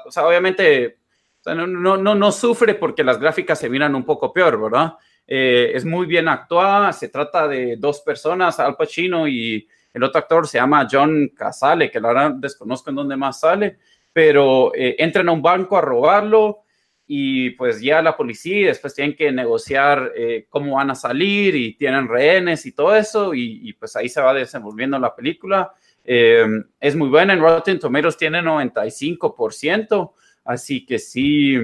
o sea, obviamente no, no, no, no, sufre porque las gráficas se miran un poco peor, ¿verdad? Eh, es muy bien actuada, se trata de dos personas, Al Pacino y el otro actor se llama John Casale, que la verdad desconozco en dónde más sale pero eh, entran a un banco a robarlo y pues ya la policía y después tienen que negociar eh, cómo van a salir y tienen rehenes y todo eso y, pues ahí se va desenvolviendo la película. Eh, es muy buena, en Rotten Tomatoes tiene 95%, así que sí,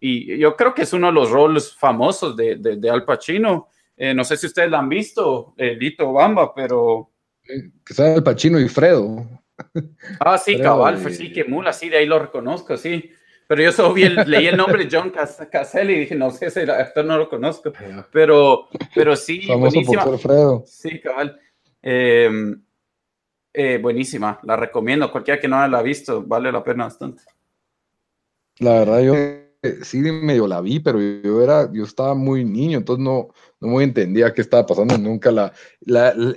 y yo creo que es uno de los roles famosos de, de, Al Pacino. no sé si ustedes la han visto, Lito Bamba, pero... Que sea Al Pacino y Fredo. Ah, sí, cabal, sí, que mula, sí, de ahí lo reconozco, sí. Pero yo solo leí el nombre John Caselli y dije, no sé, ese actor no lo conozco. Pero, pero sí, Famoso buenísima. Por Sí, cabal. Em, eh, buenísima, la recomiendo. Cualquiera que no la ha visto, vale la pena bastante. La verdad, yo sí medio la vi, pero yo era, yo estaba muy niño, entonces no, no muy entendía qué estaba pasando. Nunca la,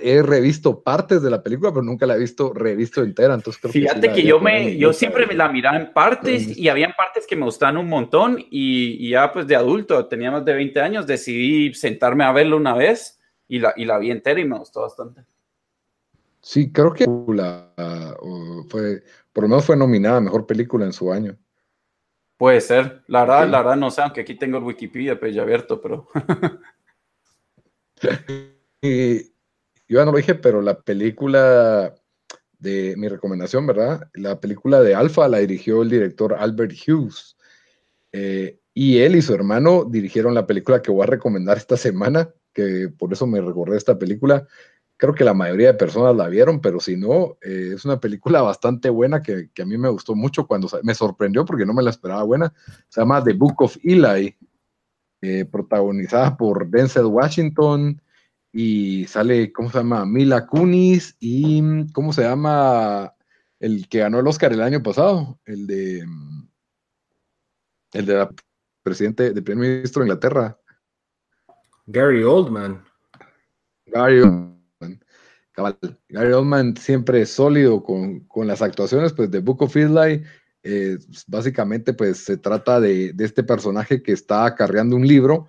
he revisto partes de la película, pero nunca la he visto revisto entera. Entonces creo Fíjate que, yo me, yo siempre me la miraba en partes y había partes que me gustaban un montón y, ya pues de adulto, tenía más de 20 años, decidí sentarme a verlo una vez y la, y la vi entera y me gustó bastante. Sí, creo que la, fue, por lo menos fue nominada a Mejor Película en su año. Puede ser. La verdad, la verdad no sé, aunque aquí tengo el Wikipedia pues, ya abierto, pero... y, yo ya no lo dije, pero la película de mi recomendación, ¿verdad? La película de Alpha la dirigió el director Albert Hughes. Eh, y él y su hermano dirigieron la película que voy a recomendar esta semana, que por eso me recordé esta película, creo que la mayoría de personas la vieron, pero si no, eh, es una película bastante buena que, a mí me gustó mucho cuando me sorprendió porque no me la esperaba buena. Se llama The Book of Eli, eh, protagonizada por Denzel Washington y sale, ¿cómo se llama? Mila Kunis y ¿cómo se llama? El que ganó el Oscar el año pasado, el de el de la presidente, del primer ministro de Inglaterra. Gary Oldman. Gary Oldman. Gary Oldman siempre sólido con, las actuaciones, pues de Book of Eli, eh, básicamente pues se trata de, este personaje que está acarreando un libro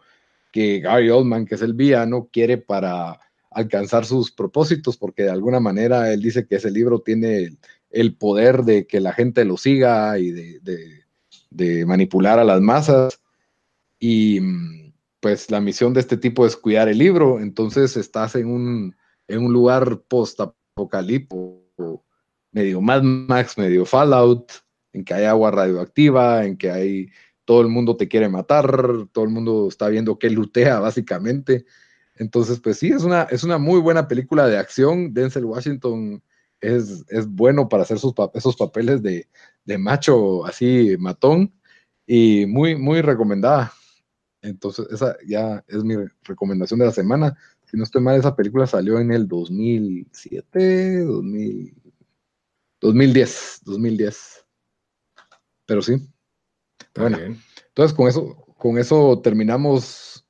que Gary Oldman, que es el villano, quiere para alcanzar sus propósitos, porque de alguna manera él dice que ese libro tiene el, poder de que la gente lo siga y de, manipular a las masas. Y pues la misión de este tipo es cuidar el libro, entonces estás en un en un lugar post-apocalíptico, medio Mad Max, medio Fallout, en que hay agua radioactiva, en que hay todo el mundo te quiere matar, todo el mundo está viendo que lutea básicamente. Entonces, pues sí, es una, es una muy buena película de acción. Denzel Washington es, es bueno para hacer sus, esos papeles de, de, macho así matón y muy, muy recomendada. Entonces, esa ya es mi recomendación de la semana si no estoy mal, esa película salió en el 2007, 2010, 2010. Pero sí. bueno, entonces con eso, con eso terminamos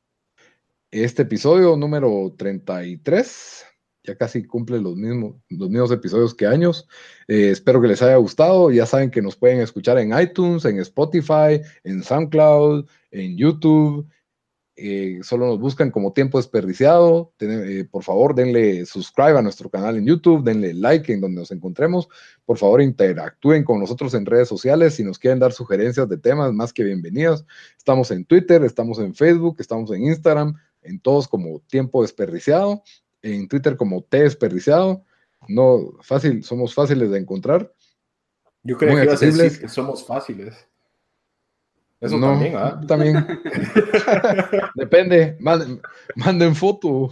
este episodio número 33. Ya casi cumple los mismos, los mismos episodios que años. Eh, espero que les haya gustado. Ya saben que nos pueden escuchar en iTunes, en Spotify, en SoundCloud, en YouTube eh, solo nos buscan como tiempo desperdiciado. Eh, por favor, denle subscribe a nuestro canal en YouTube, denle like en donde nos encontremos. Por favor, interactúen con nosotros en redes sociales. Si nos quieren dar sugerencias de temas, más que bienvenidos. Estamos en Twitter, estamos en Facebook, estamos en Instagram, en todos como tiempo desperdiciado, en Twitter como T desperdiciado. No, fácil, somos fáciles de encontrar. Yo creo que que somos fáciles. Eso también, ¿ah? También. Depende. Manden, manden foto.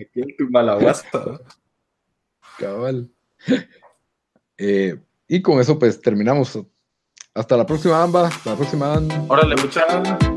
Aquí tu malaguasta. Cabal. Eh, y con eso, pues terminamos. Hasta la próxima, Amba. Hasta la próxima. Órale, muchachos.